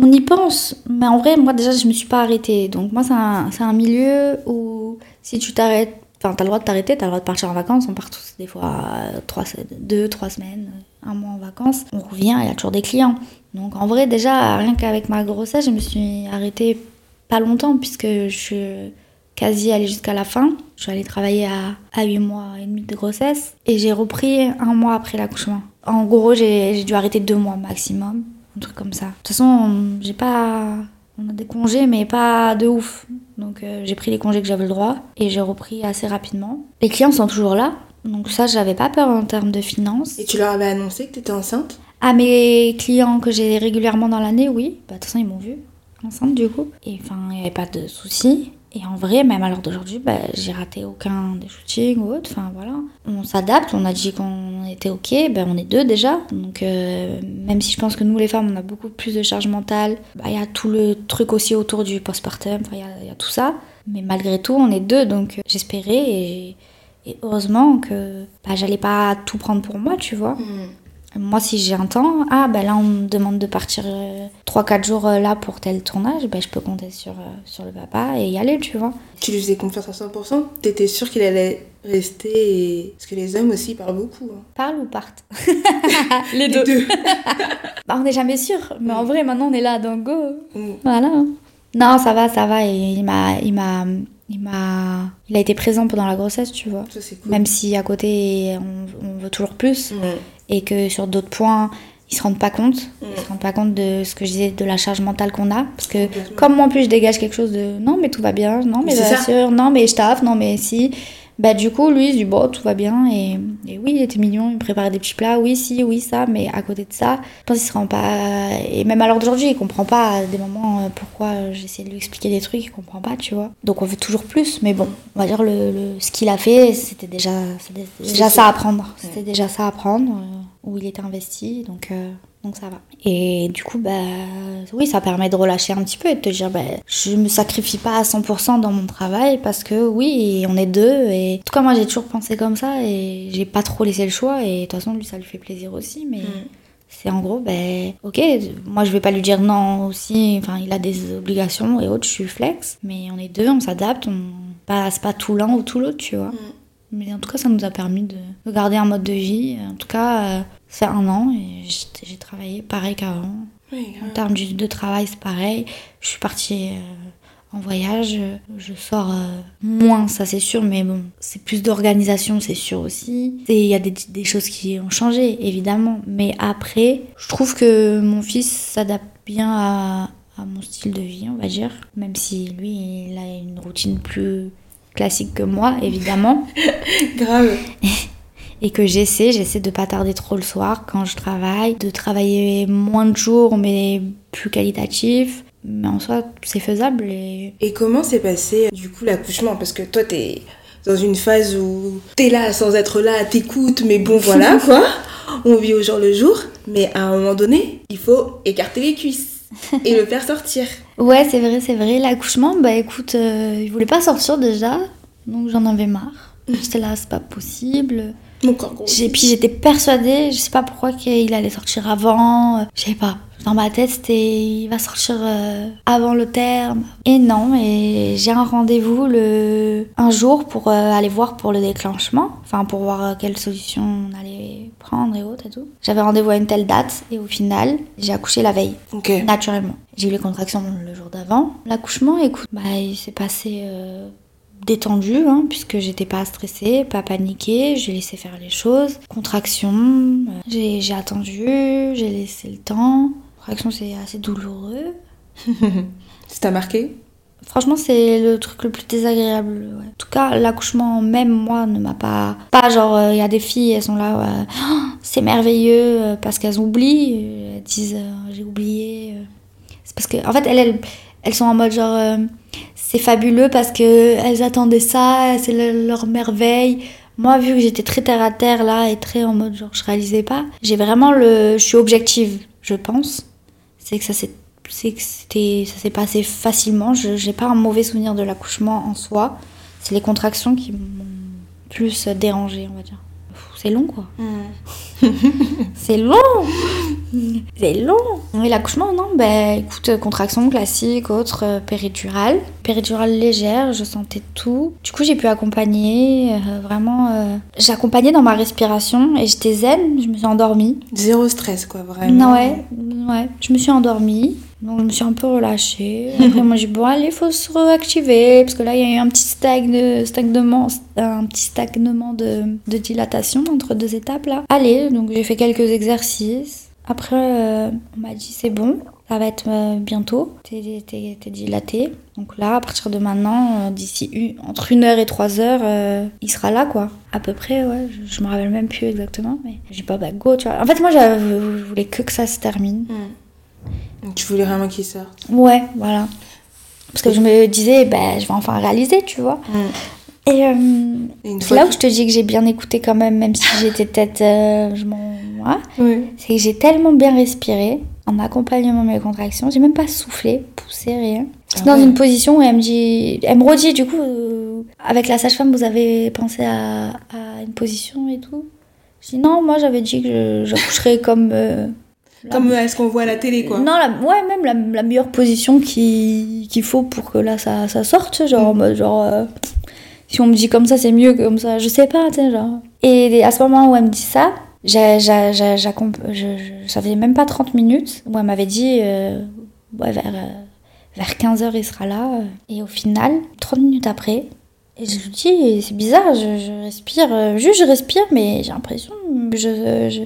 On y pense, mais en vrai, moi déjà, je me suis pas arrêtée. Donc, moi, c'est un, un milieu où si tu t'arrêtes, enfin, t'as le droit de t'arrêter, t'as le droit de partir en vacances. On part tous des fois trois, deux, trois semaines, un mois en vacances. On revient, il y a toujours des clients. Donc en vrai, déjà, rien qu'avec ma grossesse, je me suis arrêtée pas longtemps puisque je suis quasi allée jusqu'à la fin. Je suis allée travailler à, à 8 mois et demi de grossesse et j'ai repris un mois après l'accouchement. En gros, j'ai dû arrêter deux mois maximum, un truc comme ça. De toute façon, j'ai pas. On a des congés, mais pas de ouf. Donc euh, j'ai pris les congés que j'avais le droit et j'ai repris assez rapidement. Les clients sont toujours là, donc ça j'avais pas peur en termes de finances. Et tu leur avais annoncé que tu étais enceinte? À mes clients que j'ai régulièrement dans l'année, oui. Bah, de toute façon ils m'ont vu enceinte du coup. Et enfin il n'y avait pas de soucis. Et en vrai, même à l'heure d'aujourd'hui, bah, j'ai raté aucun des shootings ou autre. Enfin voilà. On s'adapte, on a dit qu'on était ok, ben, on est deux déjà. Donc euh, même si je pense que nous les femmes, on a beaucoup plus de charge mentale, bah, il y a tout le truc aussi autour du postpartum, il y, y, a tout ça. Mais malgré tout, on est deux, donc euh, j'espérais et, heureusement que bah, j'allais pas tout prendre pour moi, tu vois. Mm. Moi, si j'ai un temps, ah ben là on me demande de partir 3-4 euh, jours euh, là pour tel tournage, ben je peux compter sur, euh, sur le papa et y aller, tu vois. Tu lui faisais confiance à 100% T'étais sûre qu'il allait rester et... Parce que les hommes aussi parlent beaucoup. Hein. Parlent ou partent? Les deux. bah, on n'est jamais sûr, mais en vrai maintenant on est là, donc go. Mm. Voilà. Non, ça va, ça va. Et il m'a, il m'a, il a été présent pendant la grossesse, tu vois. Ça, cool. Même si à côté on, on veut toujours plus. Mm et que sur d'autres points, ils se rendent pas compte. Ils se rendent pas compte de ce que je disais, de la charge mentale qu'on a. Parce que comme moi en plus je dégage quelque chose de non mais tout va bien, non mais bien sûr, non mais je taffe, non mais si. Bah du coup lui il se dit bon tout va bien et, et, oui il était mignon, il me préparait des petits plats, oui si, oui ça, mais à côté de ça, je pense qu'il se rend pas... Et même à l'heure d'aujourd'hui il comprend pas à des moments euh, pourquoi j'essaie de lui expliquer des trucs, il comprend pas tu vois. Donc on veut toujours plus, mais bon on va dire le, le ce qu'il a fait c'était déjà, déjà ça à prendre. C'était déjà ça à prendre. Euh, où il était investi, donc, euh, donc ça va. Et du coup, bah, oui, ça permet de relâcher un petit peu et de te dire, bah, je me sacrifie pas à 100% dans mon travail parce que oui, on est deux. Et en tout cas, moi, j'ai toujours pensé comme ça et j'ai pas trop laissé le choix. Et de toute façon, lui, ça lui fait plaisir aussi, mais. Mm. C'est en gros, ben, ok, moi je vais pas lui dire non aussi, enfin il a des obligations et autres, je suis flex, mais on est deux, on s'adapte, on passe pas tout l'un ou tout l'autre, tu vois. Mm. Mais en tout cas, ça nous a permis de, garder un mode de vie. En tout cas, c'est un an et j'ai travaillé pareil qu'avant. en termes de travail, c'est pareil. Je suis partie euh, en voyage. Je sors euh, moins, ça c'est sûr, mais bon, c'est plus d'organisation, c'est sûr aussi. Il y a des, des, choses qui ont changé, évidemment. Mais après, je trouve que mon fils s'adapte bien à, à mon style de vie, on va dire. Même si lui, il a une routine plus classique que moi, évidemment. Grave. Et que j'essaie, j'essaie de pas tarder trop le soir quand je travaille, de travailler moins de jours mais plus qualitatif. Mais en soi, c'est faisable. Et, et comment s'est passé du coup l'accouchement? Parce que toi, t'es dans une phase où t'es là sans être là, t'écoutes, mais bon voilà quoi. On vit au jour le jour. Mais à un moment donné, il faut écarter les cuisses et le faire sortir. Ouais, c'est vrai, c'est vrai. L'accouchement, bah écoute, euh, il voulait pas sortir déjà, donc j'en avais marre. Mm. J'étais là, c'est pas possible. Mon corps Puis j'étais persuadée, je sais pas pourquoi qu'il allait sortir avant, je sais pas. Dans ma tête, c'était il va sortir euh, avant le terme. Et non, et j'ai un rendez-vous le un jour pour euh, aller voir pour le déclenchement, enfin pour voir euh, quelle solution on allait prendre et autres et tout. J'avais rendez-vous à une telle date et au final, j'ai accouché la veille, naturellement. J'ai eu les contractions le jour d'avant. L'accouchement, écoute, bah il s'est passé détendue, hein, puisque j'étais pas stressée, pas paniquée, j'ai laissé faire les choses. Contraction, euh, j'ai j'ai attendu, j'ai laissé le temps. Contraction, c'est assez douloureux. Ça t'a marqué? Franchement, c'est le truc le plus désagréable. ouais. En tout cas, l'accouchement, même moi, ne m'a pas. Pas genre, il y a des filles, elles sont là, ouais, Oh, c'est merveilleux, euh, parce qu'elles oublient. euh, Elles disent, euh, j'ai oublié. euh. C'est parce que, en fait, elles, elles, elles sont en mode genre, euh, c'est fabuleux parce que elles attendaient ça, c'est le- leur merveille. Moi, vu que j'étais très terre à terre là et très en mode genre, je réalisais pas, j'ai vraiment le. Je suis objective, je pense. C'est que ça s'est c'est que c'était ça s'est passé facilement je j'ai pas un mauvais souvenir de l'accouchement en soi c'est les contractions qui m'ont plus dérangé on va dire c'est long quoi c'est long c'est long et l'accouchement non ben écoute contraction classique autre euh, péridurale péridurale légère je sentais tout du coup j'ai pu accompagner euh, vraiment euh, j'ai accompagné dans ma respiration et j'étais zen je me suis endormie Zéro stress, quoi, vraiment. non, ouais, ouais. Je me suis endormie. Donc je me suis un peu relâchée. Après moi j'ai dit bon allez il faut se réactiver parce que là il y a eu un petit stagne, stagnement, un petit stagnement de, de dilatation entre deux étapes là. Allez donc j'ai fait quelques exercices. Après euh, on m'a dit c'est bon, ça va être euh, bientôt. T'es, t'es- t'es dilaté. Donc là à partir de maintenant euh, d'ici une- entre une heure et trois heures il sera là quoi. À peu près ouais. Je, je me rappelle même plus exactement mais j'ai pas bah go tu vois. En fait moi je voulais que que ça se termine. Donc, tu voulais vraiment qu'il sorte. Ouais, voilà. Parce que je me disais, ben, je vais enfin réaliser, tu vois. Et euh, Et c'est là que- où je te dis que j'ai bien écouté quand même, même si j'étais peut-être. euh, je m'en. Oui. C'est que j'ai tellement bien respiré en accompagnement de mes contractions. J'ai même pas soufflé, poussé, rien. Ah dans ouais. une position où elle me dit. Elle me redit, du coup, euh, avec la sage-femme, vous avez pensé à, à une position et tout Je dis non, moi j'avais dit que je- j'accoucherais comme. la- Comme euh, ce qu'on voit à la télé, quoi. non, la, ouais, même la, la meilleure position qui- qu'il faut pour que là ça, ça sorte, genre, en mode, genre euh, si on me dit comme ça, c'est mieux que comme ça, je sais pas, tu sais, genre. Et à ce moment où elle me dit ça, j'ai- je, ça faisait même pas 30 minutes où elle m'avait dit, euh, vers, euh, vers 15h il sera là. Et au final, 30 minutes après, je lui dis, c'est bizarre, je, je respire, euh, juste je respire, mais j'ai l'impression, je, je-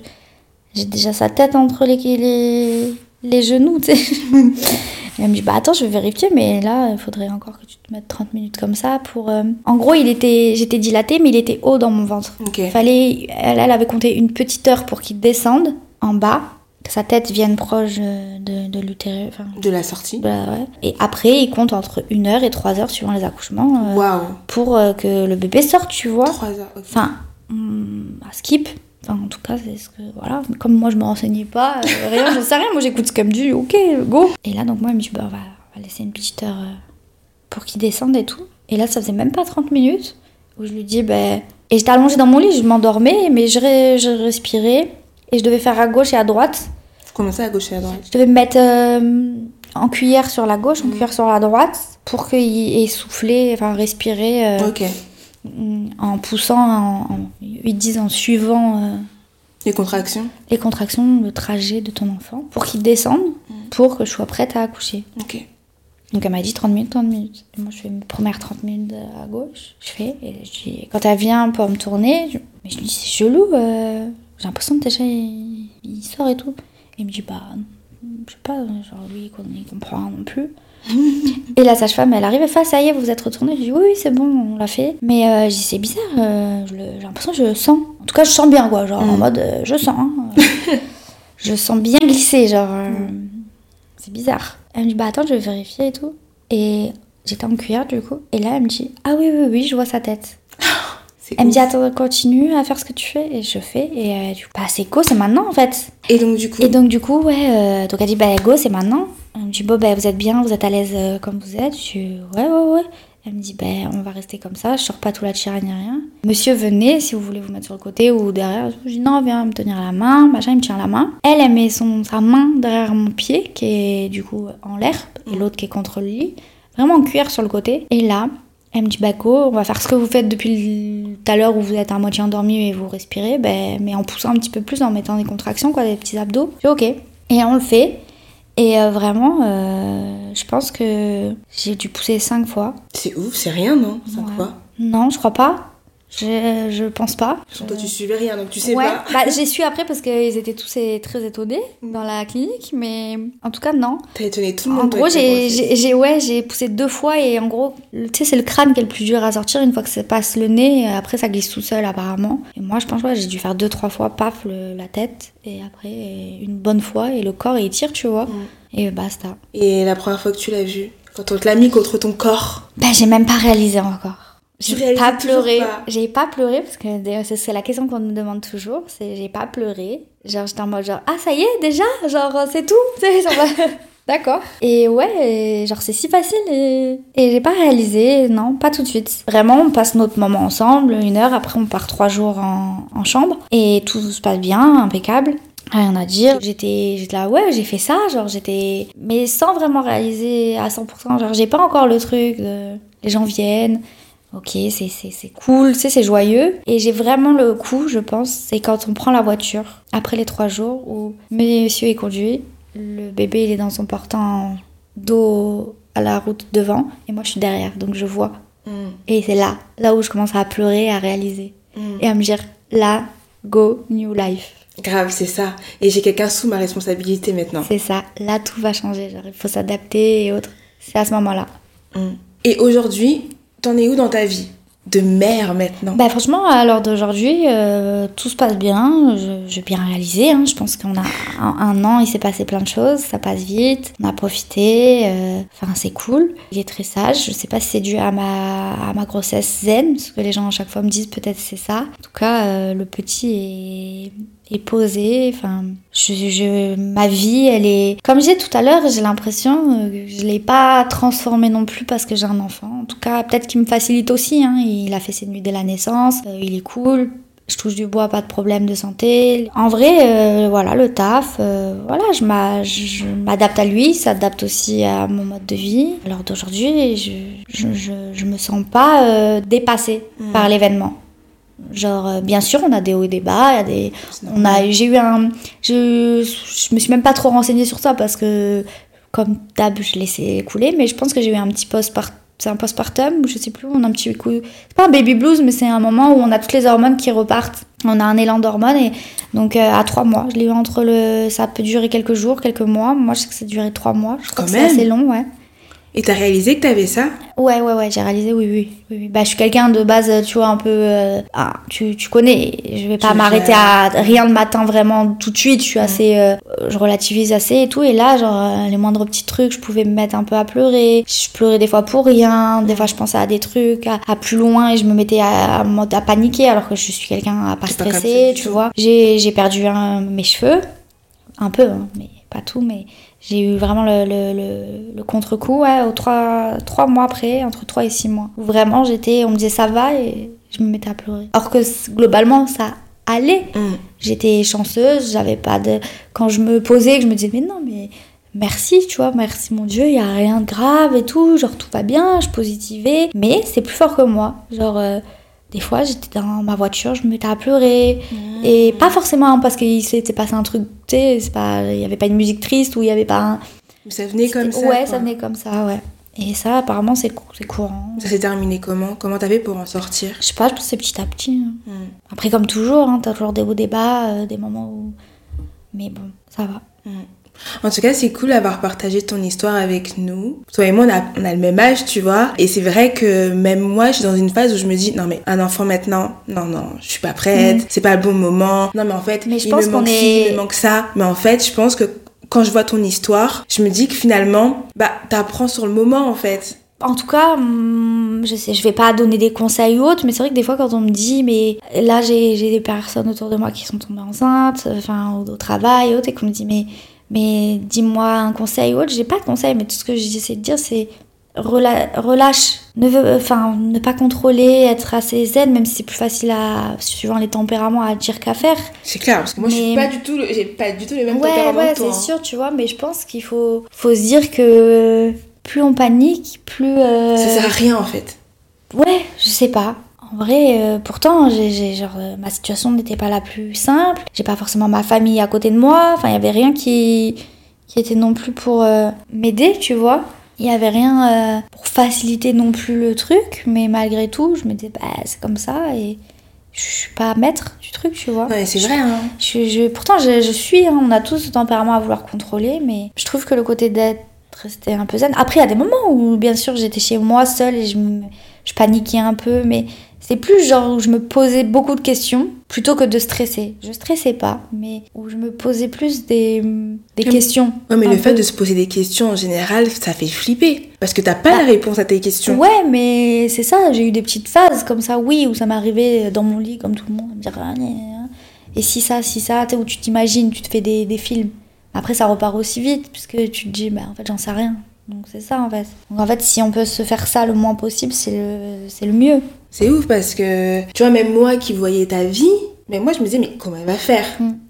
j'ai déjà sa tête entre les, les, les genoux, tu sais. Elle me dit, bah attends, je vais vérifier, mais là, il faudrait encore que tu te mettes 30 minutes comme ça pour... euh, En gros, il était, j'étais dilatée, mais il était haut dans mon ventre. Fallait, elle, elle avait compté une petite heure pour qu'il descende en bas, que sa tête vienne proche euh, de, de l'utérus. Enfin, De la sortie. ouais. Et après, il compte entre une heure et trois heures suivant les accouchements euh, pour euh, que le bébé sorte, tu vois. Trois heures. ok. Enfin, hum, à skip. Enfin, en tout cas, c'est ce que. Voilà. Comme moi, je me renseignais pas, euh, rien, j'en sais rien. Moi, j'écoute ce qu'elle me dit, ok, go. Et là, donc, moi, elle me dit, bah, on va, on va laisser une petite heure euh, pour qu'il descende et tout. Et là, ça faisait même pas 30 minutes où je lui dis, ben. Et j'étais allongée dans mon lit, je m'endormais, mais je, re- je respirais. Et je devais faire à gauche et à droite. Comment ça, à gauche et à droite? Je devais me mettre euh, en cuillère sur la gauche, en cuillère sur la droite, pour qu'il ait soufflé, enfin respirer. euh, Ok. Mm, en poussant, en, en- ils disent en suivant euh, Les contractions les contractions, le trajet de ton enfant, pour qu'il descende, pour que je sois prête à accoucher. Ok. Donc elle m'a dit 30 minutes, 30 minutes. Et moi je fais mes premières 30 minutes à gauche, je fais, et je dis- quand elle vient pour me tourner, je, mais je lui dis c'est chelou, euh, j'ai l'impression que déjà il, il sort et tout. Et il me dit bah, je sais pas, genre lui il comprend non plus. Et la sage-femme, elle arrive et fait, ça y est, vous vous êtes retourné. Je dis, oui, oui, c'est bon, on l'a fait. Mais euh, je dis, c'est bizarre, euh, j'ai l'impression que je le sens. En tout cas, je sens bien, quoi. Genre, en mode, euh, je sens. hein, je sens bien glisser, genre. euh, c'est bizarre. Elle me dit, bah attends, je vais vérifier et tout. Et j'étais en cuillère, du coup. Et là, elle me dit, ah oui, oui, oui, je vois sa tête. Elle me dit, attends, continue à faire ce que tu fais. Et je fais. Et du coup, bah, c'est go, c'est maintenant, en fait. Et donc, du coup. Et donc, du coup, ouais, donc elle dit, bah, go, c'est maintenant. Elle me dit, bon, bah, vous êtes bien, vous êtes à l'aise euh, comme vous êtes. Je dis, ouais, ouais, ouais. Elle me dit, bah, on va rester comme ça, je sors pas tout la tira ni rien. Monsieur, venez, si vous voulez vous mettre sur le côté ou derrière. Je dis, non, viens me tenir la main, machin, il me tient la main. Elle, elle met son, sa main derrière mon pied, qui est du coup en l'air, et l'autre qui est contre le lit. Vraiment en cuir sur le côté. Et là, elle me dit, bah, go, on va faire ce que vous faites depuis tout à l'heure où vous êtes à moitié endormi et vous respirez, ben, mais en poussant un petit peu plus, en mettant des contractions, quoi, des petits abdos. Je dis, ok. Et on le fait. Et euh, vraiment, euh, je pense que j'ai dû pousser cinq fois. C'est ouf, c'est rien, non? Cinq Ouais. fois? Non, je crois pas. Je, je pense pas. Toi, tu suivais rien, donc tu sais ouais, pas. bah, j'ai su après parce qu'ils étaient tous euh, très étonnés dans la clinique, mais en tout cas, non. T'as étonné tout le monde. En gros, j'ai, ouais, j'ai poussé deux fois et en gros, tu sais, c'est le crâne qui est le plus dur à sortir une fois que ça passe le nez. Après, ça glisse tout seul apparemment. Et moi, je pense que j'ai dû faire deux, trois fois, paf, le- la tête. Et après, une bonne fois et le corps, il tire, tu vois. Mm. Et basta. Et la première fois que tu l'as vu, quand on te l'a mis contre ton corps, Ben, j'ai même pas réalisé encore. J'ai pas pleuré. J'ai pas pleuré parce que c'est- la question qu'on nous demande toujours. C'est j'ai pas pleuré. Genre j'étais en mode genre ah ça y est déjà? Genre euh, c'est tout. D'accord. Et ouais, et genre c'est si facile et, et j'ai pas réalisé, non, pas tout de suite. Vraiment, on passe notre moment ensemble, une heure, après on part trois jours en, en chambre et tout se passe bien, impeccable. Rien à dire. J'étais, j'étais là, ouais, j'ai fait ça, genre j'étais. Mais sans vraiment réaliser à 100%. Genre j'ai pas encore le truc de. Les gens viennent, ok, c'est, cool, c'est joyeux. Et j'ai vraiment le coup, je pense, c'est quand on prend la voiture, après les trois jours où monsieur est conduit, le bébé il est dans son portant dos à la route devant, et moi je suis derrière, donc je vois. Mm, Et c'est là, là où je commence à pleurer, à réaliser. mm. Et à me dire, là, go, new life. Grave, c'est ça. Et j'ai quelqu'un sous ma responsabilité maintenant. C'est ça, là tout va changer, genre il faut s'adapter et autres. C'est à ce moment-là. Mm. Et aujourd'hui, t'en es où dans ta vie De mère maintenant? Bah franchement, à l'heure d'aujourd'hui, euh, tout se passe bien. J'ai bien réalisé. hein. Je pense qu'on a un, un an, il s'est passé plein de choses. Ça passe vite. On a profité. euh, Enfin, c'est cool. Il est très sage. Je sais pas si c'est dû à ma, à ma grossesse zen, parce que les gens à chaque fois me disent peut-être c'est ça. En tout cas, euh, le petit est, est posé. Enfin, je, je- ma vie, elle est. Comme disais tout à l'heure, j'ai l'impression euh, que je l'ai pas transformé non plus parce que j'ai un enfant. En tout cas, peut-être qu'il me facilite aussi. hein. Il a fait ses nuits dès la naissance. euh, il est cool. Je touche du bois, pas de problème de santé. En vrai, euh, voilà, le taf, euh, voilà, je m'a- je m'adapte à lui, s'adapte aussi à mon mode de vie. Alors d'aujourd'hui, je, je, je, je me sens pas euh, dépassée Mm. par l'événement. Genre, euh, bien sûr, on a des hauts et des bas, il y a des, on a, j'ai eu un, je, je me suis même pas trop renseignée sur ça parce que, comme d'hab, je laissais couler, mais je pense que j'ai eu un petit postpartum, c'est un postpartum, ou je sais plus, on a un petit coup, c'est pas un baby blues, mais c'est un moment où on a toutes les hormones qui repartent. On a un élan d'hormones et donc euh, à trois mois, je l'ai eu entre le, ça peut durer quelques jours, quelques mois. Moi, je sais que ça a duré trois mois. Je crois Quand que c'est assez long, ouais. Et t'as réalisé que t'avais ça? Ouais, ouais, ouais, j'ai réalisé, oui, oui, oui. Bah, je suis quelqu'un de base, tu vois, un peu. euh, ah, tu, tu connais, je vais pas m'arrêter à rien le matin vraiment tout de suite. Je suis assez. euh, je relativise assez et tout. Et là, genre, euh, les moindres petits trucs, je pouvais me mettre un peu à pleurer. Je pleurais des fois pour rien. Des fois, je pensais à des trucs, à, à plus loin et je me mettais à, à, paniquer alors que je suis quelqu'un à pas stresser, tu vois. J'ai j'ai perdu un- mes cheveux. Un peu, hein, mais pas tout, mais j'ai eu vraiment le, le, le, le contre-coup, ouais, aux trois, trois mois après, entre 3 et 6 mois. Vraiment, j'étais, on me disait ça va et je me mettais à pleurer. Alors que globalement, ça allait. Mm. J'étais chanceuse, j'avais pas de. Quand je me posais, que je me disais, mais non, mais merci, tu vois, merci mon Dieu, il y a rien de grave et tout, genre tout va bien, je positivais. Mais c'est plus fort que moi. Genre, euh, des fois, j'étais dans ma voiture, je me mettais à pleurer. Et pas forcément parce qu'il s'était passé un truc, tu sais, il y avait pas une musique triste ou il y avait pas un. Ça venait comme ça. Ouais, quoi. ça venait comme ça, ouais. Et ça, apparemment, c'est cou- c'est courant. Ça s'est terminé comment? Comment t'avais pour en sortir? Je sais pas, je pense que c'est petit à petit. hein. Mm. Après, comme toujours, hein, t'as toujours des hauts débats, euh, des moments où. Mais bon, ça va. En tout cas, c'est cool d'avoir partagé ton histoire avec nous. Toi et moi, on a, on a le même âge, tu vois. Et c'est vrai que même moi, je suis dans une phase où je me dis, non mais un enfant maintenant, non, non, je suis pas prête, c'est pas le bon moment. Non mais en fait, Mais je il pense me qu'on manque ci, est- il me manque ça. Mais en fait, je pense que quand je vois ton histoire, je me dis que finalement, bah, t'apprends sur le moment en fait. En tout cas, hum, je sais, je vais pas donner des conseils ou autres, mais c'est vrai que des fois, quand on me dit, mais là, j'ai des personnes autour de moi qui sont tombées enceintes, enfin, au, au travail autres, et qu'on me dit, mais, mais dis-moi un conseil ou autre, j'ai pas de conseil, mais tout ce que j'essaie de dire, c'est rela- relâche, ne, veux, enfin, ne pas contrôler, être assez zen, même si c'est plus facile à, suivant les tempéraments, à dire qu'à faire. C'est clair, parce que moi, je suis pas du tout, j'ai pas du tout les mêmes Ouais, tempéraments ouais, que toi. c'est hein. sûr, tu vois, mais je pense qu'il faut, faut se dire que plus on panique, plus. euh, Ça sert à rien en fait. Ouais, je sais pas. En vrai, euh, pourtant, j'ai, j'ai- genre, euh, ma situation n'était pas la plus simple. J'ai pas forcément ma famille à côté de moi. Enfin, il y avait rien qui, qui était non plus pour euh, m'aider, tu vois. Il n'y avait rien pour faciliter non plus le truc, mais malgré tout, je me disais, bah, c'est comme ça et je suis pas maître du truc, tu vois. Ouais, c'est vrai, hein. Je, je- pourtant, je, je suis, hein, on a tous ce tempérament à vouloir contrôler, mais je trouve que le côté d'être resté un peu zen. Après, il y a des moments où, bien sûr, j'étais chez moi seule et je, je paniquais un peu, mais c'est plus genre où je me posais beaucoup de questions plutôt que de stresser. Je stressais pas, mais où je me posais plus des, questions. Ouais, mais le fait de se poser des questions en général, ça fait flipper. Parce que t'as pas Bah, la réponse à tes questions. Ouais, mais c'est ça, j'ai eu des petites phases comme ça, oui, où ça m'arrivait dans mon lit, comme tout le monde, à me dire, ah, et si ça, si ça, tu où tu t'imagines, tu te fais des, des films. Après, ça repart aussi vite, puisque tu te dis, bah, en fait, j'en sais rien. Donc, c'est ça, en fait. Donc, en fait, si on peut se faire ça le moins possible, c'est le, c'est le mieux. C'est ouf parce que, tu vois, même moi qui voyais ta vie, mais moi je me disais, mais comment elle va faire?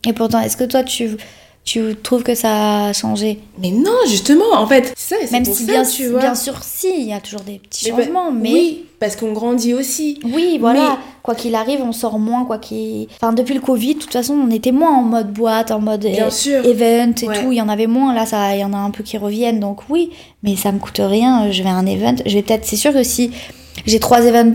Et pourtant, est-ce que toi, tu, tu trouves que ça a changé? Mais non, justement, en fait, c'est ça, Même pour si, ça, bien, tu vois. bien sûr, si, il y a toujours des petits Mais bah, changements, mais. Oui, parce qu'on grandit aussi. Oui, voilà. Quoi qu'il arrive, on sort moins, quoi qu'il... Enfin, depuis le Covid, de toute façon, on était moins en mode boîte, en mode Bien eh, sûr. event et Ouais. tout. Il y en avait moins. Là, ça, il y en a un peu qui reviennent. Donc oui, mais ça me coûte rien. Je vais à un event. Je vais peut-être... C'est sûr que si j'ai trois events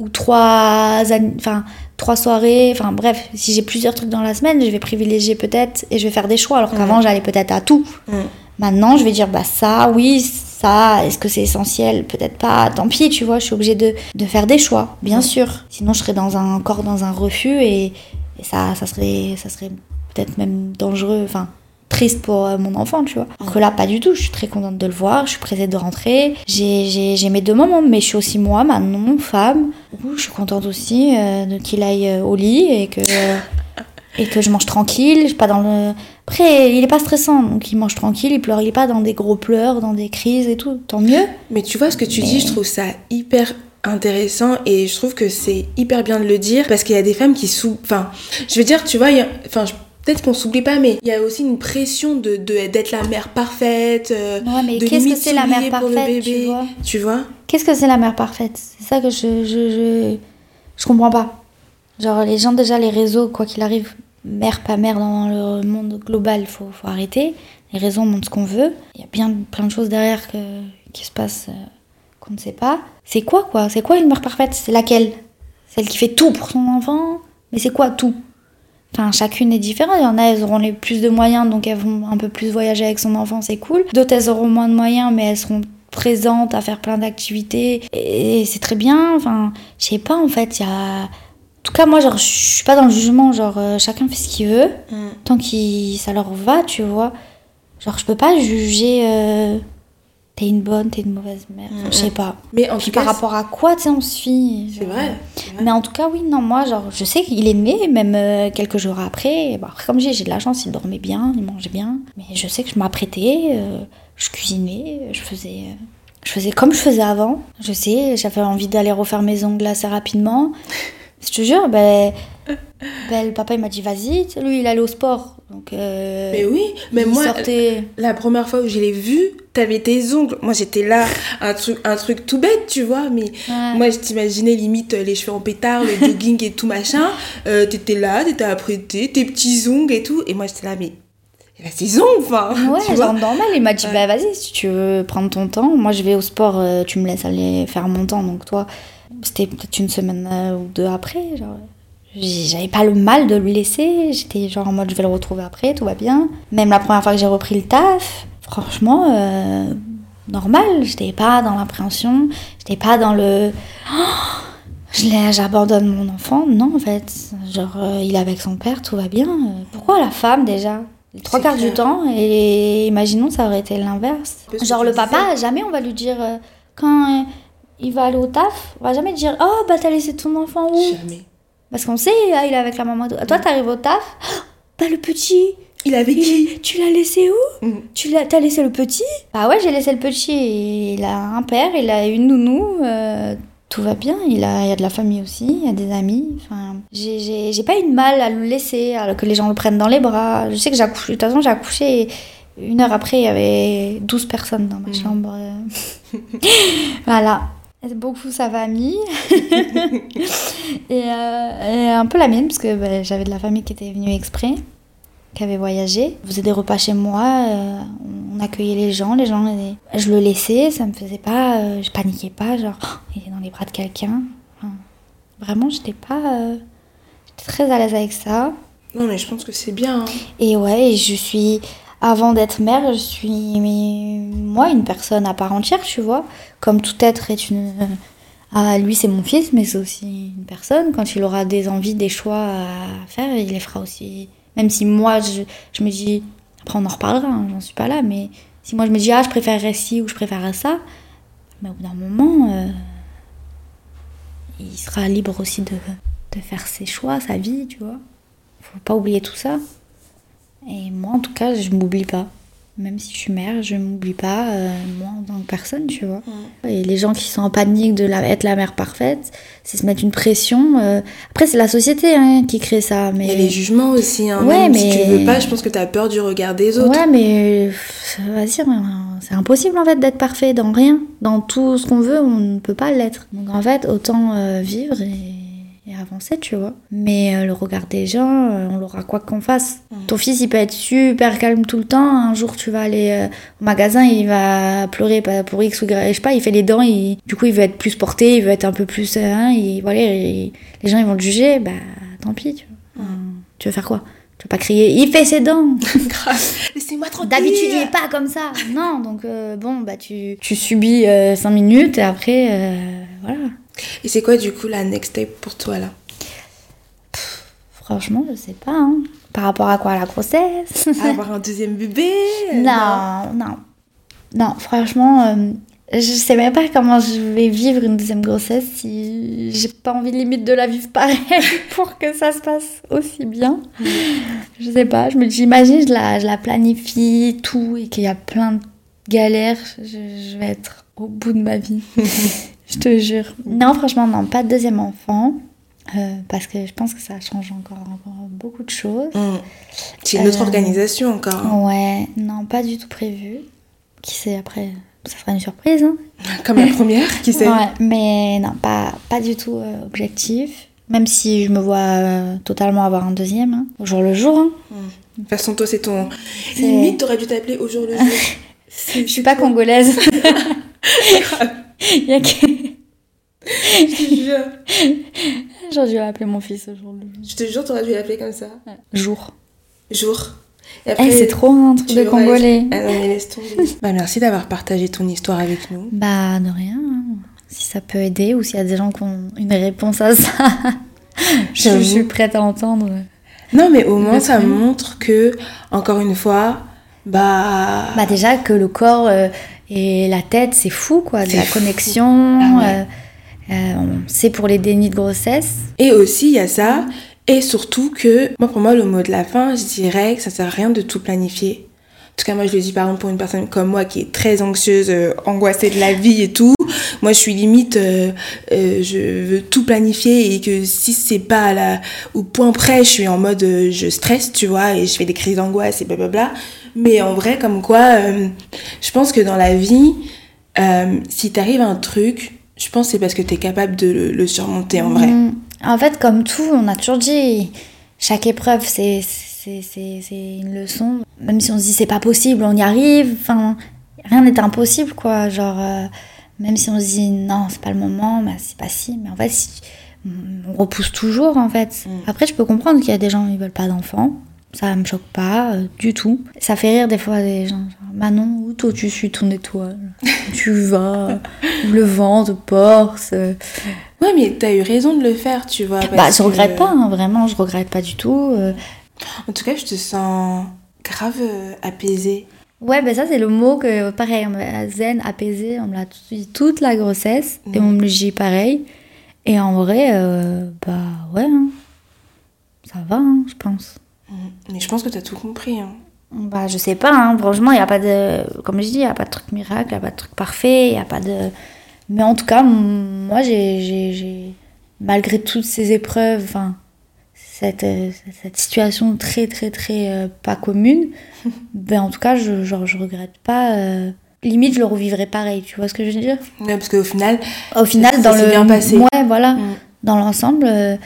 ou trois... Enfin, trois soirées... Enfin, bref, si j'ai plusieurs trucs dans la semaine, je vais privilégier peut-être et je vais faire des choix. Alors qu'avant, j'allais peut-être à tout. Mm. Maintenant, je vais dire, bah ça, oui, ça, est-ce que c'est essentiel? Peut-être pas, tant pis, tu vois, je suis obligée de, de faire des choix, bien sûr. Sinon, je serais dans un, encore dans un refus et, et ça, ça serait, ça serait peut-être même dangereux, enfin, triste pour euh, mon enfant, tu vois. Alors que là, pas du tout, je suis très contente de le voir, je suis pressée de rentrer. J'ai- mes deux moments, mais je suis aussi moi, maintenant, femme. Je suis contente aussi euh, de qu'il aille euh, au lit et que... et que je mange tranquille, je suis pas dans le... Après, il est pas stressant, donc il mange tranquille, il pleure, il est pas dans des gros pleurs, dans des crises et tout, tant mieux. Mais tu vois ce que tu Mais- dis, je trouve ça hyper intéressant et je trouve que c'est hyper bien de le dire parce qu'il y a des femmes qui sous enfin je veux dire tu vois il y a- enfin je- peut-être qu'on s'oublie pas mais il y a aussi une pression de d'être la mère parfaite euh, Ouais, mais qu'est-ce que c'est la mère parfaite, tu bébé, vois tu vois Qu'est-ce que c'est la mère parfaite? C'est ça que je, je, je, je comprends pas. Genre, les gens, déjà, les réseaux, quoi qu'il arrive, mère, pas mère, dans le monde global, faut, faut arrêter. Les réseaux montrent ce qu'on veut. Il y a bien plein de choses derrière que, qui se passent euh, qu'on ne sait pas. C'est quoi, quoi? C'est quoi une mère parfaite? C'est laquelle? Celle qui fait tout pour son enfant? Mais c'est quoi tout? Enfin, chacune est différente. Il y en a, elles auront les plus de moyens, donc elles vont un peu plus voyager avec son enfant, c'est cool. D'autres, elles auront moins de moyens, mais elles seront présentes à faire plein d'activités. Et c'est très bien. Enfin, je sais pas, en fait, il y a... En tout cas, moi, genre, je suis pas dans le jugement. Genre, euh, chacun fait ce qu'il veut, tant que ça leur va, tu vois. Genre, je peux pas juger... euh, T'es une bonne, t'es une mauvaise mère. Je sais pas. mais en Puis tout par cas rapport à quoi, tu sais, on se fie. c'est vrai, c'est vrai. mais en tout cas, oui, non, moi, genre, je sais qu'il est né, même euh, quelques jours après. Bon, après, comme j'ai, j'ai de la chance, il dormait bien, il mangeait bien. Mais je sais que je m'apprêtais, euh, je cuisinais, je faisais, euh, je faisais comme je faisais avant. Je sais, j'avais envie d'aller refaire mes ongles assez rapidement. Je te jure, ben, ben, le papa, il m'a dit, vas-y. Lui, il allait au sport. Donc, euh, mais oui mais moi la première fois où je l'ai vu t'avais tes ongles moi j'étais là un truc un truc tout bête tu vois mais Ouais. Moi, je t'imaginais limite euh, les cheveux en pétard, le jogging et tout machin. Euh, t'étais là, t'étais apprêtée, tes petits ongles et tout. Et moi, j'étais là, mais elle a ses ongles, enfin. Ouais, tu vois. genre normal. Il m'a dit, Ouais. bah vas-y, si tu veux prendre ton temps. Moi, je vais au sport, euh, tu me laisses aller faire mon temps. Donc, toi, c'était peut-être une semaine ou deux après. Genre, j'avais pas le mal de le laisser. J'étais genre en mode, je vais le retrouver après, tout va bien. Même la première fois que j'ai repris le taf, franchement, euh, normal. J'étais pas dans l'appréhension. J'étais pas dans le. Oh, J'abandonne mon enfant. Non, en fait. Genre, euh, il est avec son père, tout va bien. Pourquoi la femme déjà? Les trois quarts du temps, et imaginons ça aurait été l'inverse. Genre le disais. papa, jamais on va lui dire euh, quand il va aller au taf, on va jamais dire oh bah t'as laissé ton enfant où? Jamais. Parce qu'on sait ah, il est avec la maman. Toi t'arrives au taf, Oh, bah le petit, Il avait qui tu l'as laissé où Mhm. Tu l'as t'as laissé le petit Bah ouais j'ai laissé le petit. Il a un père, il a une nounou. euh, tout va bien, il a, il y a de la famille aussi, il y a des amis. Enfin, j'ai- j'ai j'ai pas eu de mal à le laisser, à que les gens le prennent dans les bras. Je sais que j'ai accouché, de toute façon j'ai accouché, et une heure après il y avait 12 personnes dans ma Mhm. chambre. voilà. Beaucoup sa famille. et, euh, et un peu la mienne, parce que bah, j'avais de la famille qui était venue exprès, qui avait voyagé. On faisait des repas chez moi, euh, on accueillait les gens, les gens, je le laissais, ça me faisait pas, euh, je paniquais pas, genre, oh, il est dans les bras de quelqu'un. vraiment, j'étais pas, j'étais très à l'aise avec ça. Non, mais je pense que c'est bien. Hein. Et ouais, je suis, avant d'être mère, je suis, moi, une personne à part entière, tu vois, comme tout être est une. Ah, lui, c'est mon fils, mais c'est aussi une personne. Quand il aura des envies, des choix à faire, il les fera aussi. Même si moi, je, je me dis, après, on en reparlera, hein, j'en suis pas là, mais si moi je me dis, ah, je préférerais ci ou je préférerais ça, mais au bout d'un moment, euh, il sera libre aussi de, de faire ses choix, sa vie, tu vois. Faut pas oublier tout ça. Et moi, en tout cas, je m'oublie pas même si je suis mère, je m'oublie pas, euh, moi en tant que personne, tu vois. Et les gens qui sont en panique de la, être la mère parfaite, c'est se mettre une pression. Euh, Après, c'est la société hein, qui crée ça. Mais... Et les jugements aussi. Hein, ouais, mais... Si tu veux pas, je pense que tu as peur du regard des autres. Ouais, mais vas-y, c'est impossible en fait d'être parfait dans rien. Dans tout ce qu'on veut, on ne peut pas l'être. Donc en fait, autant euh, vivre et avancer, tu vois. Mais euh, le regard des gens, euh, on l'aura quoi qu'on fasse. Ton fils, il peut être super calme tout le temps. Un jour, tu vas aller euh, au magasin, il va pleurer pour X ou Y, je sais pas, il fait les dents, du coup, il veut être plus porté, il veut être un peu plus. Hein, voilà, les gens, ils vont le juger, bah tant pis, tu vois. Tu veux faire quoi? Tu veux pas crier, il fait ses dents. Laissez-moi tranquille. D'habitude, il est pas comme ça. Non, donc bon, bah tu, tu subis 5 minutes et après, voilà. Et c'est quoi du coup la next step pour toi là? Franchement, je sais pas. Hein. Par rapport à quoi La grossesse? Avoir un deuxième bébé? Non, non. Non, franchement, euh, je sais même pas comment je vais vivre une deuxième grossesse si j'ai pas envie limite de la vivre pareil pour que ça se passe aussi bien. Je sais pas, je me j'imagine, je la, je la planifie, tout, et qu'il y a plein de galères. je vais être au bout de ma vie. Je te jure. Non, franchement, non, pas de deuxième enfant. Euh, parce que je pense que ça change encore, beaucoup de choses. Mm. C'est une autre euh, organisation encore. Hein. Ouais, non, pas du tout prévu. Qui sait après, ça sera une surprise. Hein. Comme la première, qui sait. Ouais, mais non, pas, pas du tout euh, objectif. Même si je me vois totalement avoir un deuxième, hein, au jour le jour. Mm. De toute façon, toi, c'est ton. Limite, t'aurais dû t'appeler au jour le jour. je suis pas congolaise. Il y a que. Je te jure. J'aurais dû appeler mon fils aujourd'hui. Je te jure, t'aurais dû l'appeler comme ça. Jour. Jour. Et eh, c'est trop un truc de congolais. Ah non, mais laisse tomber. bah, merci d'avoir partagé ton histoire avec nous. Bah, de rien. Hein. Si ça peut aider ou s'il y a des gens qui ont une réponse à ça, je suis prête à entendre. Non, mais au moins, ça montre que, encore une fois, bah. Bah, déjà que le corps. Euh, et la tête, c'est fou, quoi, de la connexion. Ah euh, c'est pour les dénis de grossesse. Et aussi, il y a ça. Et surtout que, moi, pour moi, le mot de la fin, je dirais que ça sert à rien de tout planifier. En tout cas, moi, je le dis par exemple pour une personne comme moi qui est très anxieuse, euh, angoissée de la vie et tout. Moi, je suis limite, je veux tout planifier et que si c'est pas au point près, je suis en mode je stresse, tu vois, et je fais des crises d'angoisse et blablabla. Mais en vrai, comme quoi, euh, je pense que dans la vie, euh, si t'arrive un truc, je pense que c'est parce que t'es capable de le, surmonter en vrai. Mm. En fait, comme tout, on a toujours dit, chaque épreuve, c'est une leçon. Même si on se dit c'est pas possible, on y arrive. Enfin, rien n'est impossible, quoi. Genre, euh, même si on se dit non, c'est pas le moment, bah, c'est pas si. Mais en fait, on repousse toujours, en fait. Mm. Après, je peux comprendre qu'il y a des gens qui veulent pas d'enfants. Ça me choque pas euh, du tout. Ça fait rire des fois des gens. Genre, Manon, où toi tu suis ton étoile? Tu vas, le vent te porte. Ouais, mais t'as eu raison de le faire, tu vois. Bah, je regrette pas, hein, vraiment, je regrette pas du tout. Euh. En tout cas, je te sens grave euh, apaisée. Ouais, ben ça, c'est le mot que, pareil, zen, apaisé, on me l'a dit toute la grossesse, et on me le dit pareil. Et en vrai, bah ouais, hein. ça va, hein, je pense. Mais je pense que tu as tout compris. Hein. Bah, je sais pas, hein. franchement, il n'y a pas de. Comme je dis, il n'y a pas de truc miracle, il n'y a pas de truc parfait, il n'y a pas de. Mais en tout cas, moi, j'ai. Malgré toutes ces épreuves, enfin, cette, cette situation très, très, très euh, pas commune, ben, en tout cas, je, genre, je regrette pas. Euh, limite, je le revivrai pareil, tu vois ce que je veux dire? Ouais, parce qu'au final. Au final, dans le. bien passé. Ouais, voilà. Mm. Dans l'ensemble, euh,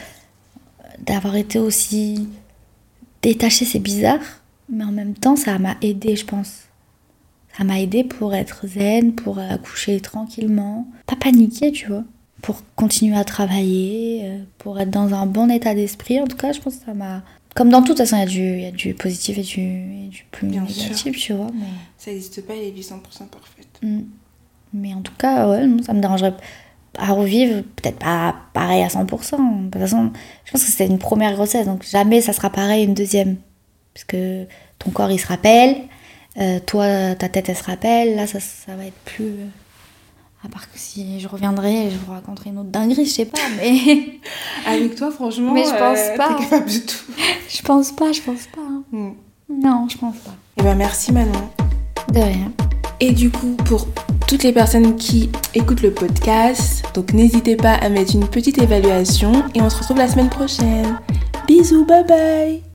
d'avoir été aussi détaché, c'est bizarre, mais en même temps, ça m'a aidé, je pense. Ça m'a aidé pour être zen, pour accoucher tranquillement, pas paniquer, tu vois, pour continuer à travailler, euh, pour être dans un bon état d'esprit. En tout cas, je pense que ça m'a. Comme dans tout, de toute façon, il y, a du- il y a du positif et du, et du plus Bien négatif, tu vois. Mais, Ça n'existe pas, les vies 100% parfaites. Mm. mais en tout cas, ouais, non, ça me dérangerait à revivre, peut-être pas pareil à 100%. De toute façon, je pense que c'était une première grossesse, donc jamais ça sera pareil une deuxième. Parce que ton corps, il se rappelle, euh, toi, ta tête, elle se rappelle. Là, ça, ça va être plus. euh, À part que si je reviendrai et je vous raconterai une autre dinguerie, je sais pas, mais Avec toi, franchement, Mais je pense euh, pas. t'es capable de tout. je pense pas, je pense pas. hein. Mm. Non, je pense pas. Eh ben merci Manon. De rien. Et du coup, pour toutes les personnes qui écoutent le podcast, donc n'hésitez pas à mettre une petite évaluation et on se retrouve la semaine prochaine. Bisous, bye bye